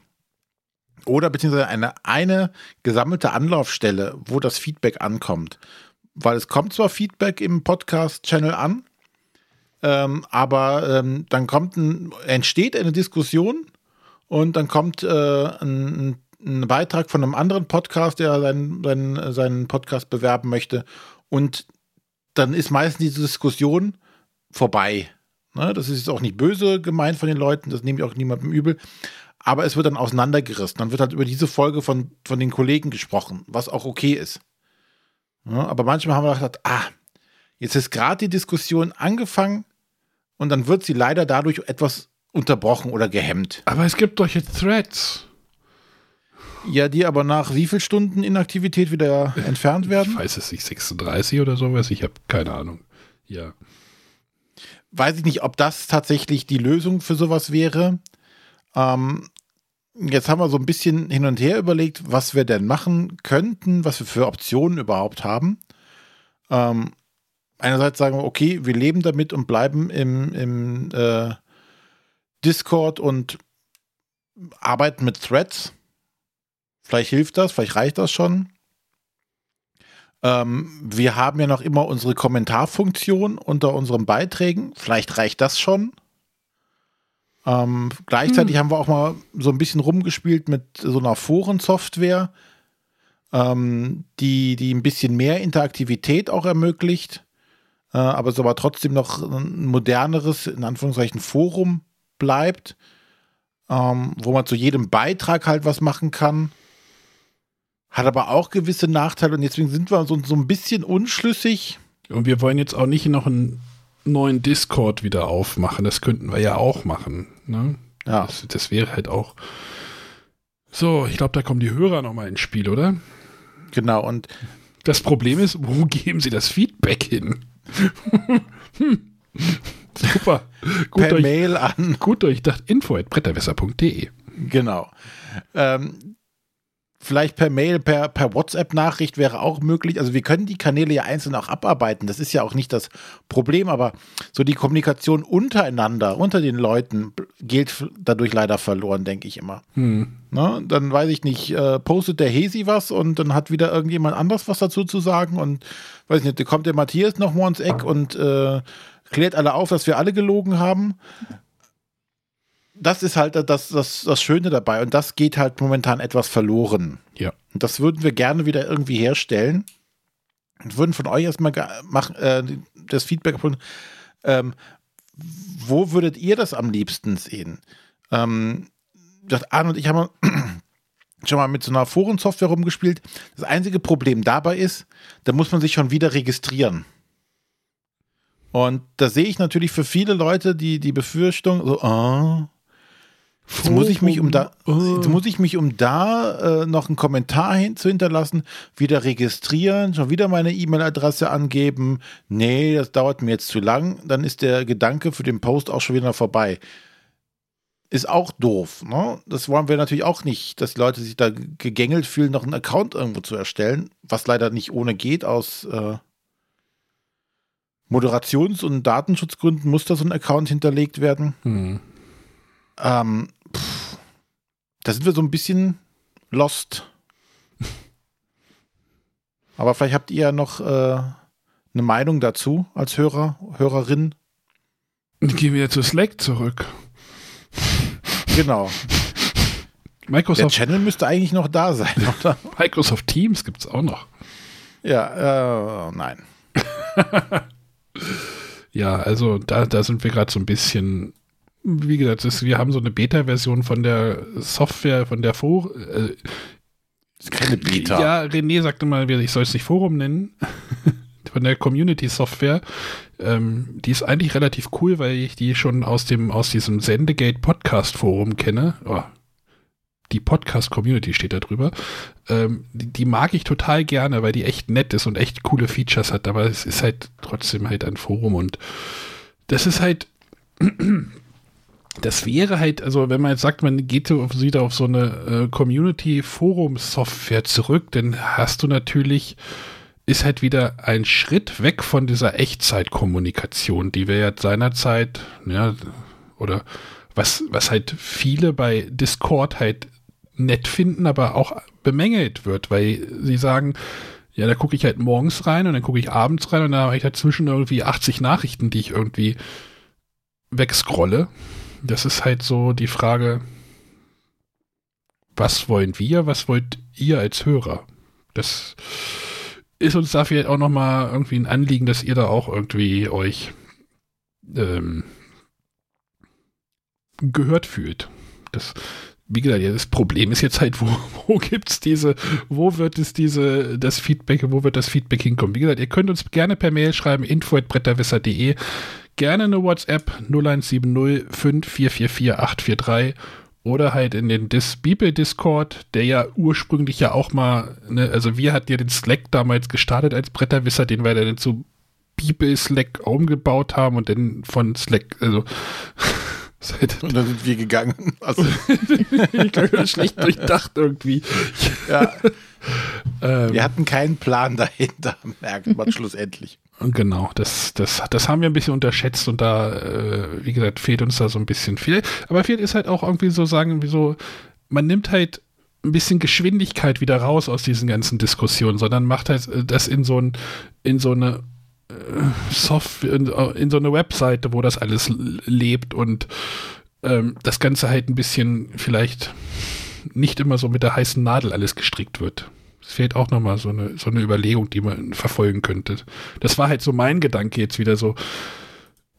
Oder beziehungsweise eine, eine gesammelte Anlaufstelle, wo das Feedback ankommt. Weil es kommt zwar Feedback im Podcast-Channel an, ähm, aber ähm, dann kommt ein, entsteht eine Diskussion und dann kommt äh, ein, ein, Beitrag von einem anderen Podcast, der seinen, seinen, seinen Podcast bewerben möchte. Und dann ist meistens diese Diskussion vorbei. Ne? Das ist jetzt auch nicht böse gemeint von den Leuten, das nehme ich auch niemandem übel. Aber es wird dann auseinandergerissen. Dann wird halt über diese Folge von, von den Kollegen gesprochen, was auch okay ist. Ja, aber manchmal haben wir gedacht, ah, jetzt ist gerade die Diskussion angefangen und dann wird sie leider dadurch etwas unterbrochen oder gehemmt. Aber es gibt doch jetzt Threads. Ja, die aber nach wie viel Stunden Inaktivität wieder entfernt werden? Ich weiß es nicht, 36 oder sowas, ich habe keine Ahnung. Ja. Weiß ich nicht, ob das tatsächlich die Lösung für sowas wäre. Ähm, jetzt haben wir so ein bisschen hin und her überlegt, was wir denn machen könnten, was wir für Optionen überhaupt haben. Ähm, einerseits sagen wir, okay, wir leben damit und bleiben im, im äh, Discord und arbeiten mit Threads. Vielleicht hilft das, vielleicht reicht das schon. Ähm, wir haben ja noch immer unsere Kommentarfunktion unter unseren Beiträgen. Vielleicht reicht das schon. Ähm, gleichzeitig hm. haben wir auch mal so ein bisschen rumgespielt mit so einer Forensoftware, ähm, die, die ein bisschen mehr Interaktivität auch ermöglicht, äh, aber es aber trotzdem noch ein moderneres, in Anführungszeichen, Forum bleibt, ähm, wo man zu jedem Beitrag halt was machen kann. Hat aber auch gewisse Nachteile und deswegen sind wir so, so ein bisschen unschlüssig. Und wir wollen jetzt auch nicht noch einen neuen Discord wieder aufmachen. Das könnten wir ja auch machen. Ne? Ja. Das, das wäre halt auch. So, ich glaube, da kommen die Hörer nochmal ins Spiel, oder? Genau, und. Das Problem ist, wo [laughs] geben sie das Feedback hin? Hm. Super. [laughs] Gut per durch, Mail an. Gut durchdacht. Info at bretterwässer.de. Genau. Ähm, Vielleicht per Mail, per, per WhatsApp-Nachricht wäre auch möglich. Also wir können die Kanäle ja einzeln auch abarbeiten. Das ist ja auch nicht das Problem, aber so die Kommunikation untereinander, unter den Leuten, geht dadurch leider verloren, denke ich immer. Hm. Na, dann weiß ich nicht, äh, postet der Hesi was und dann hat wieder irgendjemand anders was dazu zu sagen und weiß nicht, da kommt der Matthias noch mal ins Eck und äh, klärt alle auf, dass wir alle gelogen haben. Das ist halt das, das, das Schöne dabei und das geht halt momentan etwas verloren. Ja. Und das würden wir gerne wieder irgendwie herstellen und würden von euch erstmal machen, äh, das Feedback ähm, wo würdet ihr das am liebsten sehen? Ähm, das Arne und ich haben [clears throat] schon mal mit so einer Forensoftware rumgespielt. Das einzige Problem dabei ist, da muss man sich schon wieder registrieren. Und da sehe ich natürlich für viele Leute die, die Befürchtung, so, oh, Jetzt muss ich mich um da, jetzt muss ich mich um da äh, noch einen Kommentar hin, zu hinterlassen, wieder registrieren, schon wieder meine E-Mail-Adresse angeben. Nee, das dauert mir jetzt zu lang. Dann ist der Gedanke für den Post auch schon wieder vorbei. Ist auch doof. Ne? Das wollen wir natürlich auch nicht, dass Leute sich da gegängelt fühlen, noch einen Account irgendwo zu erstellen, was leider nicht ohne geht aus äh, Moderations- und Datenschutzgründen muss da so ein Account hinterlegt werden. Hm. Ähm, pff, da sind wir so ein bisschen lost. Aber vielleicht habt ihr ja noch äh, eine Meinung dazu als Hörer, Hörerin. Ich gehe wieder zu Slack zurück. Genau. Microsoft, Der Channel müsste eigentlich noch da sein, [laughs] oder? Microsoft Teams gibt es auch noch. Ja, äh, nein. [laughs] ja, also da, da sind wir gerade so ein bisschen wie gesagt, ist, wir haben so eine Beta-Version von der Software, von der Forum. Äh, ist keine Beta. Ja, René sagte mal, ich soll es nicht Forum nennen. [laughs] von der Community-Software. Ähm, die ist eigentlich relativ cool, weil ich die schon aus dem, aus diesem Sendegate Podcast Forum kenne. Oh, die Podcast-Community steht da drüber. Ähm, die, die, mag ich total gerne, weil die echt nett ist und echt coole Features hat, aber es ist halt trotzdem halt ein Forum und das ist halt [clears throat] das wäre halt, also wenn man jetzt sagt, man geht wieder auf so eine äh, Community-Forum-Software zurück, dann hast du natürlich, ist halt wieder ein Schritt weg von dieser Echtzeitkommunikation, die wir ja seinerzeit, ja, oder was, was halt viele bei Discord halt nett finden, aber auch bemängelt wird, weil sie sagen, ja, da gucke ich halt morgens rein und dann gucke ich abends rein und da habe ich dazwischen irgendwie 80 Nachrichten, die ich irgendwie wegscrolle das ist halt so die Frage, was wollen wir, was wollt ihr als Hörer? Das ist uns dafür auch nochmal irgendwie ein Anliegen, dass ihr da auch irgendwie euch ähm, gehört fühlt. Das, wie gesagt, das Problem ist jetzt halt, wo, [laughs] wo gibt's diese, wo wird es diese, das Feedback, wo wird das Feedback hinkommen? Wie gesagt, ihr könnt uns gerne per Mail schreiben, info.bretterwisser.de gerne eine WhatsApp 0170 5444 843 oder halt in den Dis Bibel Discord, der ja ursprünglich ja auch mal, ne, also wir hatten ja den Slack damals gestartet als Bretterwisser, den wir dann zu Bibel Slack umgebaut haben und dann von Slack, also [laughs] und dann sind wir gegangen. [laughs] Also. ich glaube, schlecht durchdacht irgendwie. Ja. [laughs] ähm, wir hatten keinen Plan dahinter, merkt man schlussendlich. Genau, das, das, das haben wir ein bisschen unterschätzt und da, äh, wie gesagt, fehlt uns da so ein bisschen viel. Aber viel ist halt auch irgendwie so sagen, wie so, man nimmt halt ein bisschen Geschwindigkeit wieder raus aus diesen ganzen Diskussionen, sondern macht halt äh, das in so ein, in so eine äh, Software, in, äh, in, so eine Webseite, wo das alles lebt und ähm, das Ganze halt ein bisschen vielleicht nicht immer so mit der heißen Nadel alles gestrickt wird. Es fehlt auch nochmal so eine, so eine Überlegung, die man verfolgen könnte. Das war halt so mein Gedanke jetzt wieder so.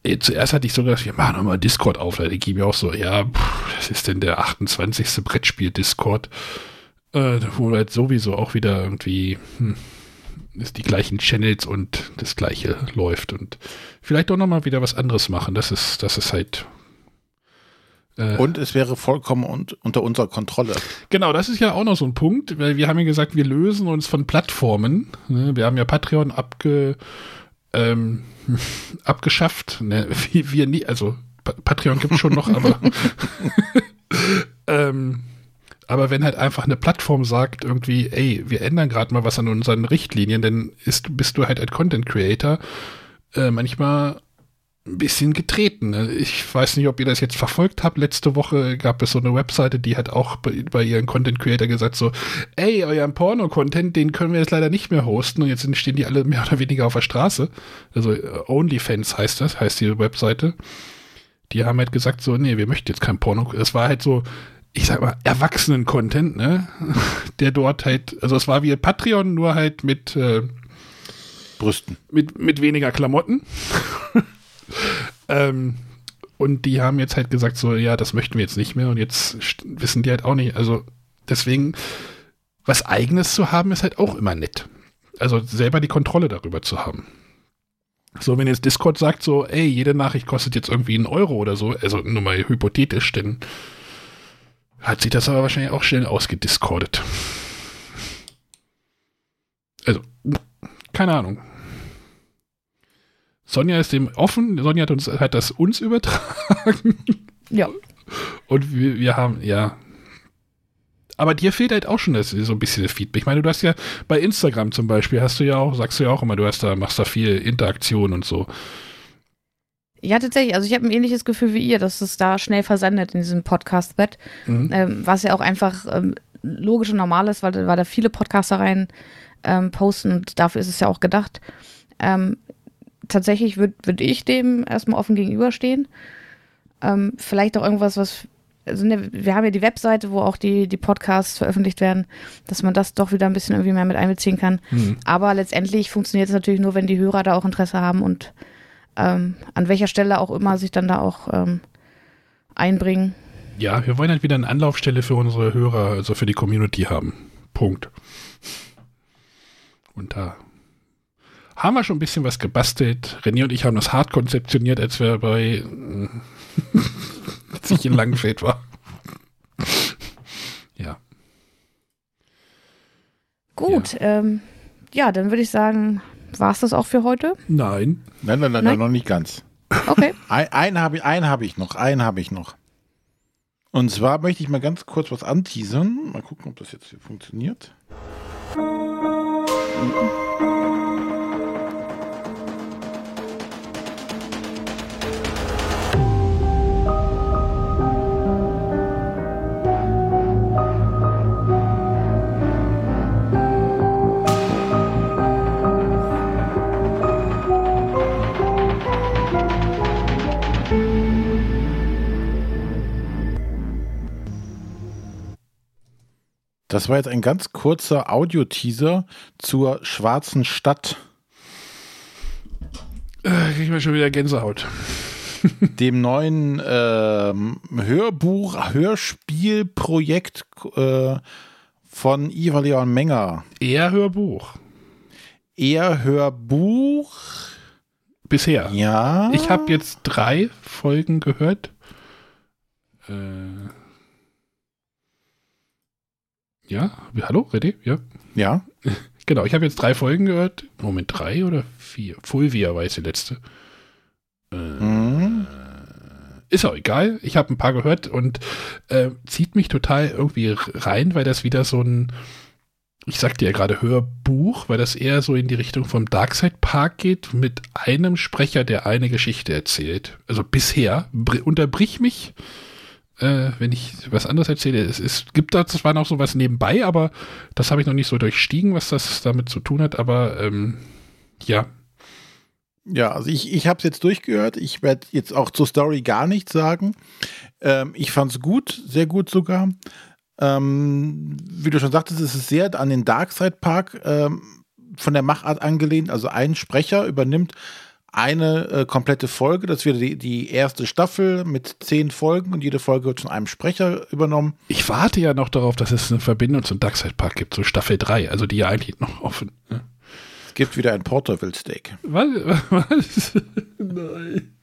Eh, zuerst hatte ich so gedacht, wir machen nochmal Discord auf. Da ging mir auch so, ja, pff, das ist denn der 28. Brettspiel-Discord, äh, wo halt sowieso auch wieder irgendwie hm, ist die gleichen Channels und das gleiche läuft und vielleicht auch nochmal wieder was anderes machen. Das ist, das ist halt äh, und es wäre vollkommen un unter unserer Kontrolle. Genau, das ist ja auch noch so ein Punkt, weil wir haben ja gesagt, wir lösen uns von Plattformen. Ne? Wir haben ja Patreon abge, ähm, [laughs] abgeschafft. Ne? [laughs] Wir, wir nie, also Patreon gibt es schon noch, aber [laughs] ähm, aber wenn halt einfach eine Plattform sagt, irgendwie, ey, wir ändern gerade mal was an unseren Richtlinien, dann ist, bist du halt ein Content Creator. Äh, manchmal ein bisschen getreten. Ne? Ich weiß nicht, ob ihr das jetzt verfolgt habt. Letzte Woche gab es so eine Webseite, die hat auch bei, bei ihren Content Creator gesagt so, ey, euren Porno-Content, den können wir jetzt leider nicht mehr hosten und jetzt stehen die alle mehr oder weniger auf der Straße. Also äh, OnlyFans heißt das, heißt die Webseite. Die haben halt gesagt so, nee, wir möchten jetzt kein Porno. Es war halt so, ich sag mal, Erwachsenen-Content, ne? [laughs] Der dort halt, also es war wie Patreon, nur halt mit äh, Brüsten. Mit, mit weniger Klamotten. [laughs] ähm, und die haben jetzt halt gesagt, so, ja, das möchten wir jetzt nicht mehr. Und jetzt wissen die halt auch nicht. Also deswegen, was eigenes zu haben, ist halt auch immer nett. Also selber die Kontrolle darüber zu haben. So, wenn jetzt Discord sagt so, ey, jede Nachricht kostet jetzt irgendwie einen Euro oder so, also nur mal hypothetisch, dann hat sich das aber wahrscheinlich auch schnell ausgediscordet. Also, keine Ahnung. Sonja ist dem offen. Sonja hat, uns, hat das uns übertragen. Ja. Und wir, wir haben, ja. Aber dir fehlt halt auch schon das, so ein bisschen das Feedback. Ich meine, du hast ja bei Instagram zum Beispiel, hast du ja auch, sagst du ja auch immer, du hast da, machst da viel Interaktion und so. Ja, tatsächlich. Also ich habe ein ähnliches Gefühl wie ihr, dass es da schnell versendet in diesem Podcast-Bett. Mhm. Ähm, was ja auch einfach ähm, logisch und normal ist, weil, weil da viele Podcaster rein ähm, posten und dafür ist es ja auch gedacht. Ähm, tatsächlich würde würd ich dem erstmal offen gegenüberstehen. Ähm, vielleicht auch irgendwas, was. Also ne, wir haben ja die Webseite, wo auch die, die Podcasts veröffentlicht werden, dass man das doch wieder ein bisschen irgendwie mehr mit einbeziehen kann. Mhm. Aber letztendlich funktioniert es natürlich nur, wenn die Hörer da auch Interesse haben und ähm, an welcher Stelle auch immer sich dann da auch ähm, einbringen. Ja, wir wollen halt wieder eine Anlaufstelle für unsere Hörer, also für die Community haben. Punkt. Und da haben wir schon ein bisschen was gebastelt. René und ich haben das hart konzeptioniert, als wir bei [laughs] als ich in Langenfeld war. ja. Gut, ja, ähm, ja dann würde ich sagen, war es das auch für heute? Nein. Nein, nein, nein, nein? noch nicht ganz. Okay. [laughs] Ein, einen habe ich, einen hab ich noch, einen habe ich noch. Und zwar möchte ich mal ganz kurz was anteasern. Mal gucken, ob das jetzt hier funktioniert. Mhm. Das war jetzt ein ganz kurzer Audio-Teaser zur Schwarzen Stadt. Äh, krieg ich mir schon wieder Gänsehaut. [laughs] Dem neuen ähm, Hörbuch, Hörspielprojekt äh, von Iva Leon Menger. Eher Hörbuch. Eher Hörbuch. Bisher. Ja. Ich habe jetzt drei Folgen gehört. Äh ja, hallo, ready? Ja. Ja. [laughs] Genau, ich habe jetzt drei Folgen gehört. Moment, drei oder vier? Fulvia war jetzt die letzte. Äh, mhm. Ist auch egal. Ich habe ein paar gehört und äh, zieht mich total irgendwie rein, weil das wieder so ein, ich sagte ja gerade Hörbuch, weil das eher so in die Richtung vom Darkside Park geht, mit einem Sprecher, der eine Geschichte erzählt. Also bisher, unterbrich mich äh, wenn ich was anderes erzähle. Es, es gibt da zwar noch sowas nebenbei, aber das habe ich noch nicht so durchstiegen, was das damit zu tun hat, aber ähm, ja. Ja, also ich, ich habe es jetzt durchgehört. Ich werde jetzt auch zur Story gar nichts sagen. Ähm, ich fand es gut, sehr gut sogar. Ähm, wie du schon sagtest, ist es sehr an den Darkside Park ähm, von der Machart angelehnt. Also ein Sprecher übernimmt eine äh, komplette Folge. Das wird die, die erste Staffel mit zehn Folgen und jede Folge wird von einem Sprecher übernommen. Ich warte ja noch darauf, dass es eine Verbindung zum Darkside Park gibt, so Staffel 3, also die ja eigentlich noch offen. Ne? Es gibt wieder ein Porterville Steak. Was? [laughs] Was? nein.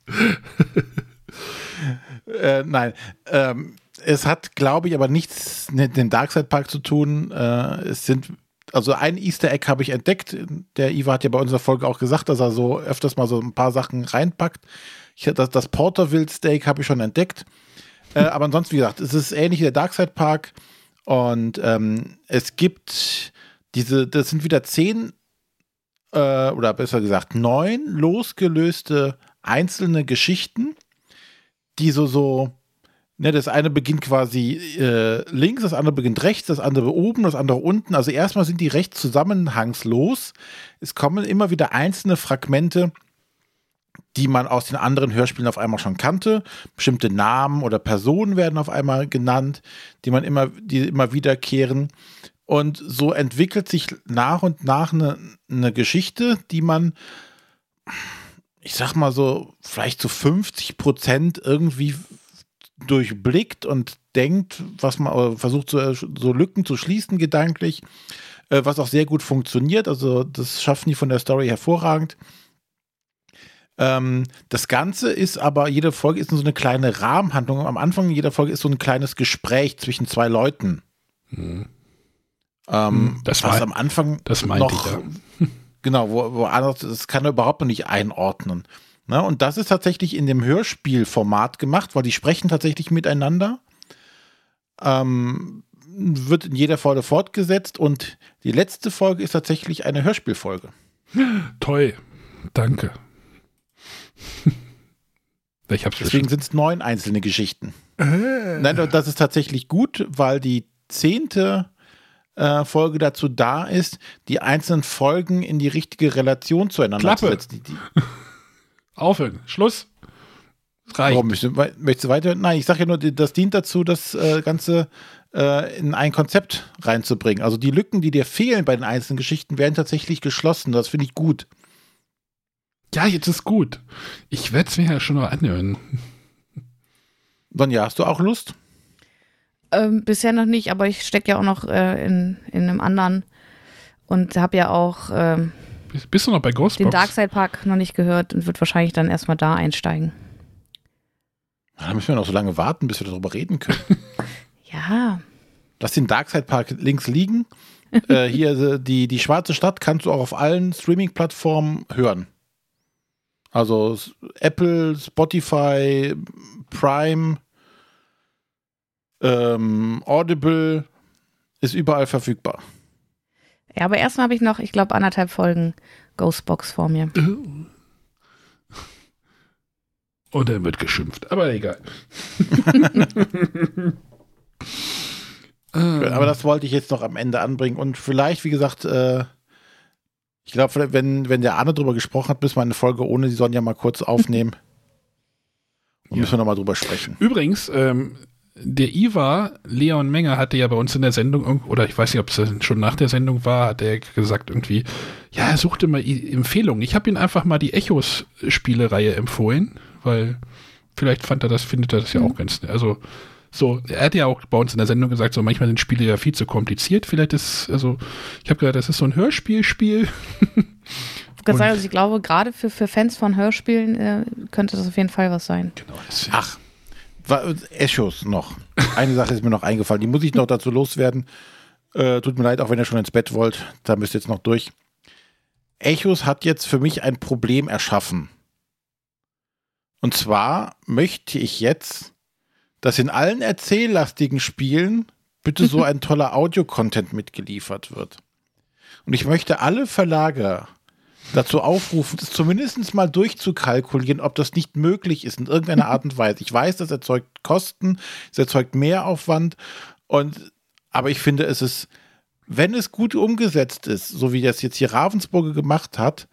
äh, nein. Ähm, es hat, glaube ich, aber nichts mit dem Darkside Park zu tun. Äh, es sind also ein Easter Egg habe ich entdeckt. Der Iva hat ja bei unserer Folge auch gesagt, dass er so öfters mal so ein paar Sachen reinpackt. Ich, das, das Porterville Steak habe ich schon entdeckt. Äh, aber ansonsten, wie gesagt, es ist ähnlich wie der Darkside Park. Und ähm, es gibt diese, das sind wieder zehn äh, oder besser gesagt neun losgelöste einzelne Geschichten, die so, so, ne, das eine beginnt quasi äh, links, das andere beginnt rechts, das andere oben, das andere unten. Also erstmal sind die recht zusammenhangslos. Es kommen immer wieder einzelne Fragmente, die man aus den anderen Hörspielen auf einmal schon kannte. Bestimmte Namen oder Personen werden auf einmal genannt, die man immer, die immer wiederkehren. Und so entwickelt sich nach und nach eine, eine Geschichte, die man, ich sag mal so, vielleicht zu 50 Prozent irgendwie durchblickt und denkt, was man versucht, so, so Lücken zu schließen, gedanklich, äh, was auch sehr gut funktioniert. Also, das schaffen die von der Story hervorragend. Ähm, das Ganze ist aber, jede Folge ist so eine kleine Rahmenhandlung. Am Anfang jeder Folge ist so ein kleines Gespräch zwischen zwei Leuten. Hm. Ähm, das war am Anfang das noch, ich [laughs] genau, wo, wo anders, das kann er überhaupt noch nicht einordnen. Na, und das ist tatsächlich in dem Hörspielformat gemacht, weil die sprechen tatsächlich miteinander. Ähm, wird in jeder Folge fortgesetzt und die letzte Folge ist tatsächlich eine Hörspielfolge. Toll, danke. [laughs] Deswegen sind es neun einzelne Geschichten. Äh. Nein, das ist tatsächlich gut, weil die zehnte äh, Folge dazu da ist, die einzelnen Folgen in die richtige Relation zueinander Klappe. zu setzen. Die, die [laughs] Aufhören. Schluss. reicht. Warum möchtest du, möchtest du weiter? Nein, ich sage ja nur, das dient dazu, das äh, Ganze äh, in ein Konzept reinzubringen. Also die Lücken, die dir fehlen bei den einzelnen Geschichten, werden tatsächlich geschlossen. Das finde ich gut. Ja, jetzt ist gut. Ich werde es mir ja schon noch anhören. Sonja, hast du auch Lust? Ähm, bisher noch nicht, aber ich stecke ja auch noch äh, in, in einem anderen und habe ja auch ähm, bist, du noch bei Ghostbox? den Darkside Park noch nicht gehört und wird wahrscheinlich dann erstmal da einsteigen. Da müssen wir noch so lange warten, bis wir darüber reden können. [laughs] ja. Lass den Darkside Park links liegen. [laughs] äh, hier äh, die, die schwarze Stadt kannst du auch auf allen Streaming-Plattformen hören. Also Apple, Spotify, Prime, ähm, Audible ist überall verfügbar. Ja, aber erstmal habe ich noch, ich glaube, anderthalb Folgen Ghostbox vor mir. Und dann wird geschimpft, aber egal. [laughs] aber das wollte ich jetzt noch am Ende anbringen. Und vielleicht, wie gesagt, äh, ich glaube, wenn, wenn der Arne drüber gesprochen hat, müssen wir eine Folge ohne die Sonja mal kurz aufnehmen. [laughs] Und ja. müssen wir nochmal drüber sprechen. Übrigens, ähm, der Iva, Leon Menger, hatte ja bei uns in der Sendung, oder ich weiß nicht, ob es schon nach der Sendung war, hat er gesagt irgendwie, ja, er suchte mal Empfehlungen. Ich habe ihm einfach mal die Echos-Spielereihe empfohlen, weil vielleicht fand er das, findet er das ja auch mhm. ganz, also so, er hat ja auch bei uns in der Sendung gesagt, so manchmal sind Spiele ja viel zu kompliziert. Vielleicht ist, also, ich habe gesagt, das ist so ein Hörspielspiel. Also ich glaube, gerade für, für Fans von Hörspielen äh, könnte das auf jeden Fall was sein. Genau. Ach, Echos noch. Eine Sache ist mir noch eingefallen, die muss ich noch dazu loswerden. Äh, tut mir leid, auch wenn ihr schon ins Bett wollt, da müsst ihr jetzt noch durch. Echos hat jetzt für mich ein Problem erschaffen. Und zwar möchte ich jetzt dass in allen erzähllastigen Spielen bitte so [laughs] ein toller Audio-Content mitgeliefert wird. Und ich möchte alle Verlager dazu aufrufen, das zumindest mal durchzukalkulieren, ob das nicht möglich ist in irgendeiner Art und Weise. Ich weiß, das erzeugt Kosten, es erzeugt Mehraufwand und aber ich finde, es ist, wenn es gut umgesetzt ist, so wie das jetzt hier Ravensburger gemacht hat,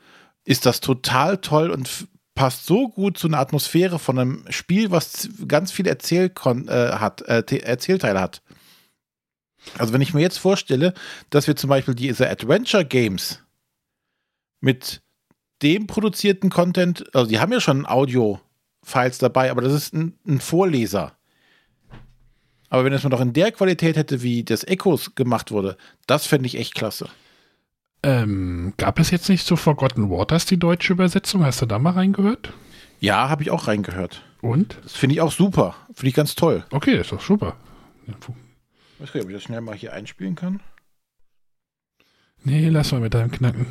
ist das total toll und passt so gut zu einer Atmosphäre von einem Spiel, was ganz viel Erzählkon äh, hat, äh, Erzählteile hat. Also wenn ich mir jetzt vorstelle, dass wir zum Beispiel diese Adventure Games mit dem produzierten Content, also die haben ja schon Audio-Files dabei, aber das ist ein, ein Vorleser. Aber wenn es mal noch in der Qualität hätte, wie das Echos gemacht wurde, das fände ich echt klasse. Ähm, gab es jetzt nicht so Forgotten Waters die deutsche Übersetzung? Hast du da mal reingehört? Ja, habe ich auch reingehört. Und? Das finde ich auch super. Finde ich ganz toll. Okay, ist doch super. Ich weiß nicht, ob ich das schnell mal hier einspielen kann. Nee, lass mal mit deinem Knacken.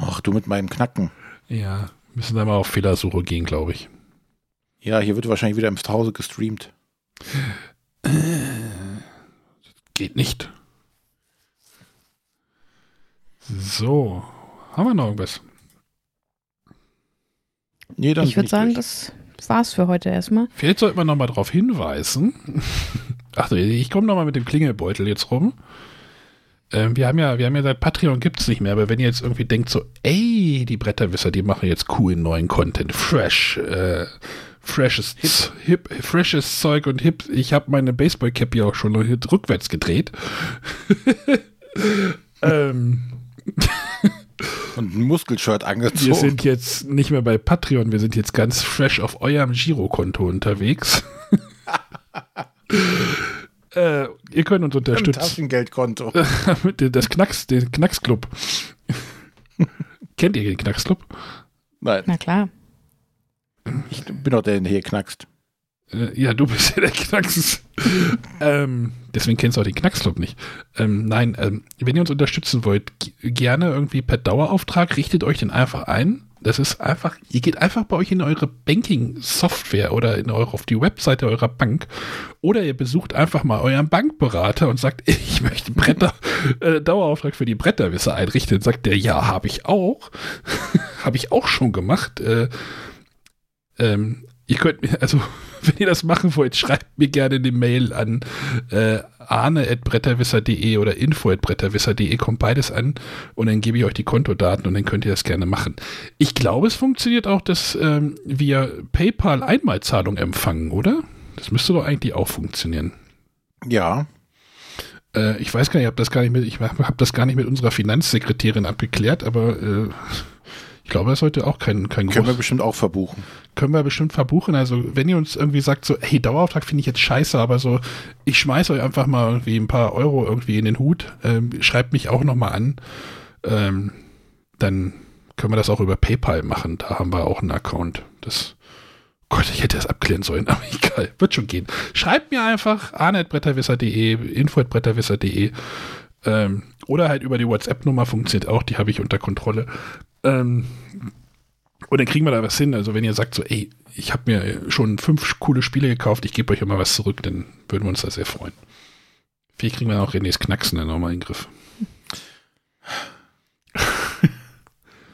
Ach, du mit meinem Knacken. Ja, müssen da mal auf Fehlersuche gehen, glaube ich. Ja, hier wird wahrscheinlich wieder im Hause gestreamt. Geht nicht. So, haben wir noch irgendwas? Nee, dann ich würde sagen, durch. das war's für heute erstmal. Vielleicht sollte man nochmal darauf hinweisen. Ach, ich komme nochmal mit dem Klingelbeutel jetzt rum. Ähm, wir haben ja, wir haben ja seit Patreon gibt es nicht mehr, aber wenn ihr jetzt irgendwie denkt so, ey, die Bretterwisser, die machen jetzt coolen neuen Content, fresh, äh, freshes, hip. hip, freshes Zeug und hip. Ich habe meine Baseball-Cap ja auch schon rückwärts gedreht. [laughs] ähm, Und ein Muskelshirt wir angezogen. sind jetzt nicht mehr bei Patreon, wir sind jetzt ganz fresh auf eurem Girokonto unterwegs. [laughs] äh, ihr könnt uns unterstützen. Taschengeldkonto. [laughs] Mit dem- das Knacks, den Knacksclub. [laughs] Kennt ihr den Knacksclub? Nein, Na klar. ich bin doch der, der hier knackst. Äh, ja, du bist ja der Knacks. ähm, deswegen kennst du auch den Knacksclub nicht. Ähm, nein, ähm, wenn ihr uns unterstützen wollt, gerne irgendwie per Dauerauftrag, richtet euch den einfach ein. Das ist einfach, ihr geht einfach bei euch in eure Banking-Software oder in eure, auf die Webseite eurer Bank oder ihr besucht einfach mal euren Bankberater und sagt, [laughs] ich möchte Bretter, äh, Dauerauftrag für die Bretterwisser einrichten. Sagt der, ja, habe ich auch. [laughs] habe ich auch schon gemacht. Äh, ähm, ihr könnt mir, also, [laughs] wenn ihr das machen wollt, schreibt mir gerne eine Mail an äh, arne.bretterwisser.de oder info.bretterwisser.de, kommt beides an und dann gebe ich euch die Kontodaten und dann könnt ihr das gerne machen. Ich glaube, es funktioniert auch, dass ähm, wir PayPal Einmalzahlung empfangen, oder? Das müsste doch eigentlich auch funktionieren. Ja, Äh, ich weiß gar nicht, ich habe das gar nicht mit, ich habe das gar nicht mit unserer Finanzsekretärin abgeklärt, aber äh, ich glaube, das sollte auch kein, kein können wir bestimmt auch verbuchen. können wir bestimmt verbuchen. Also, wenn ihr uns irgendwie sagt, so, hey, Dauerauftrag finde ich jetzt scheiße, aber so, ich schmeiß euch einfach mal irgendwie ein paar Euro irgendwie in den Hut, ähm, schreibt mich auch nochmal an, ähm, dann können wir das auch über PayPal machen. Da haben wir auch einen Account. Das, Gott, ich hätte das abklären sollen, [laughs] aber egal, wird schon gehen. Schreibt mir einfach arne.bretterwisser.de, info.bretterwisser.de ähm, oder halt über die WhatsApp-Nummer funktioniert auch, die habe ich unter Kontrolle. Ähm, und dann kriegen wir da was hin. Also wenn ihr sagt so, ey, ich habe mir schon fünf coole Spiele gekauft, ich gebe euch immer was zurück, dann würden wir uns da sehr freuen. Vielleicht kriegen wir auch Renés Knacksen dann nochmal in den Griff. [laughs]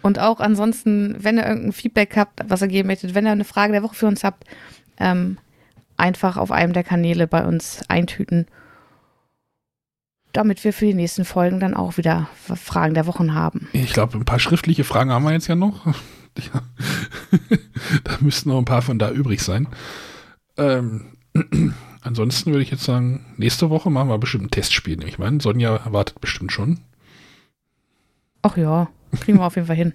Und auch ansonsten, wenn ihr irgendein Feedback habt, was ihr geben möchtet, wenn ihr eine Frage der Woche für uns habt, ähm, einfach auf einem der Kanäle bei uns eintüten, damit wir für die nächsten Folgen dann auch wieder Fragen der Wochen haben. Ich glaube, ein paar schriftliche Fragen haben wir jetzt ja noch. [laughs] Ja. [laughs] da müssten noch ein paar von da übrig sein. Ähm, [clears throat] ansonsten würde ich jetzt sagen, nächste Woche machen wir bestimmt ein Testspiel. nehme Ich meine, Sonja wartet bestimmt schon. Ach ja, kriegen wir auf jeden Fall hin.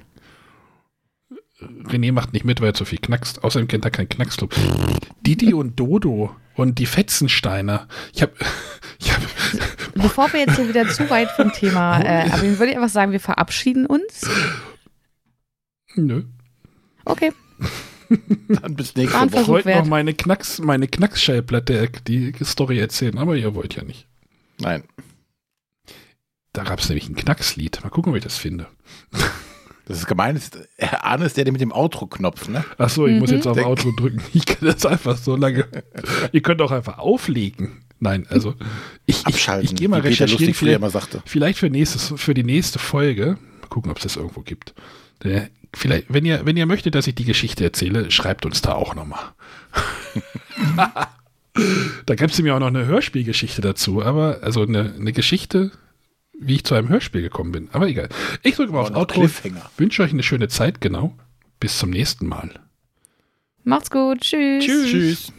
René macht nicht mit, weil er zu viel knackst. Außerdem kennt er keinen Knacksclub. Didi und Dodo und die Fetzensteiner. Ich habe [laughs] ich hab, Bevor wir jetzt hier wieder zu weit vom Thema, [laughs] äh, aber ich würde einfach sagen, wir verabschieden uns. nö. Okay, [laughs] Dann bis nächste Woche. Ich wollte noch meine Knacks, meine Knacksschallplatte, die Story erzählen, aber ihr wollt ja nicht. Nein. Da gab es nämlich ein Knackslied. Mal gucken, ob ich das finde. Das ist gemein. Ist, Herr Arne ist der, der mit dem Outro-Knopf, ne? Ach so, ich muss Mhm. jetzt auf Denk- Outro drücken. Ich kann das einfach so lange. [laughs] ihr könnt auch einfach auflegen. Nein, also ich, ich, Abschalten. ich gehe mal recherchieren. Vielleicht, immer sagte. vielleicht für, nächstes, für die nächste Folge. Mal gucken, ob es das irgendwo gibt. Äh, Vielleicht, wenn ihr, wenn ihr möchtet, dass ich die Geschichte erzähle, schreibt uns da auch nochmal. [laughs] [laughs] da gab es nämlich auch noch eine Hörspielgeschichte dazu, aber also eine, eine Geschichte, wie ich zu einem Hörspiel gekommen bin. Aber egal. Ich drücke mal auf Outro. Wünsche euch eine schöne Zeit, genau. Bis zum nächsten Mal. macht's gut. Tschüss. Tschüss. Tschüss.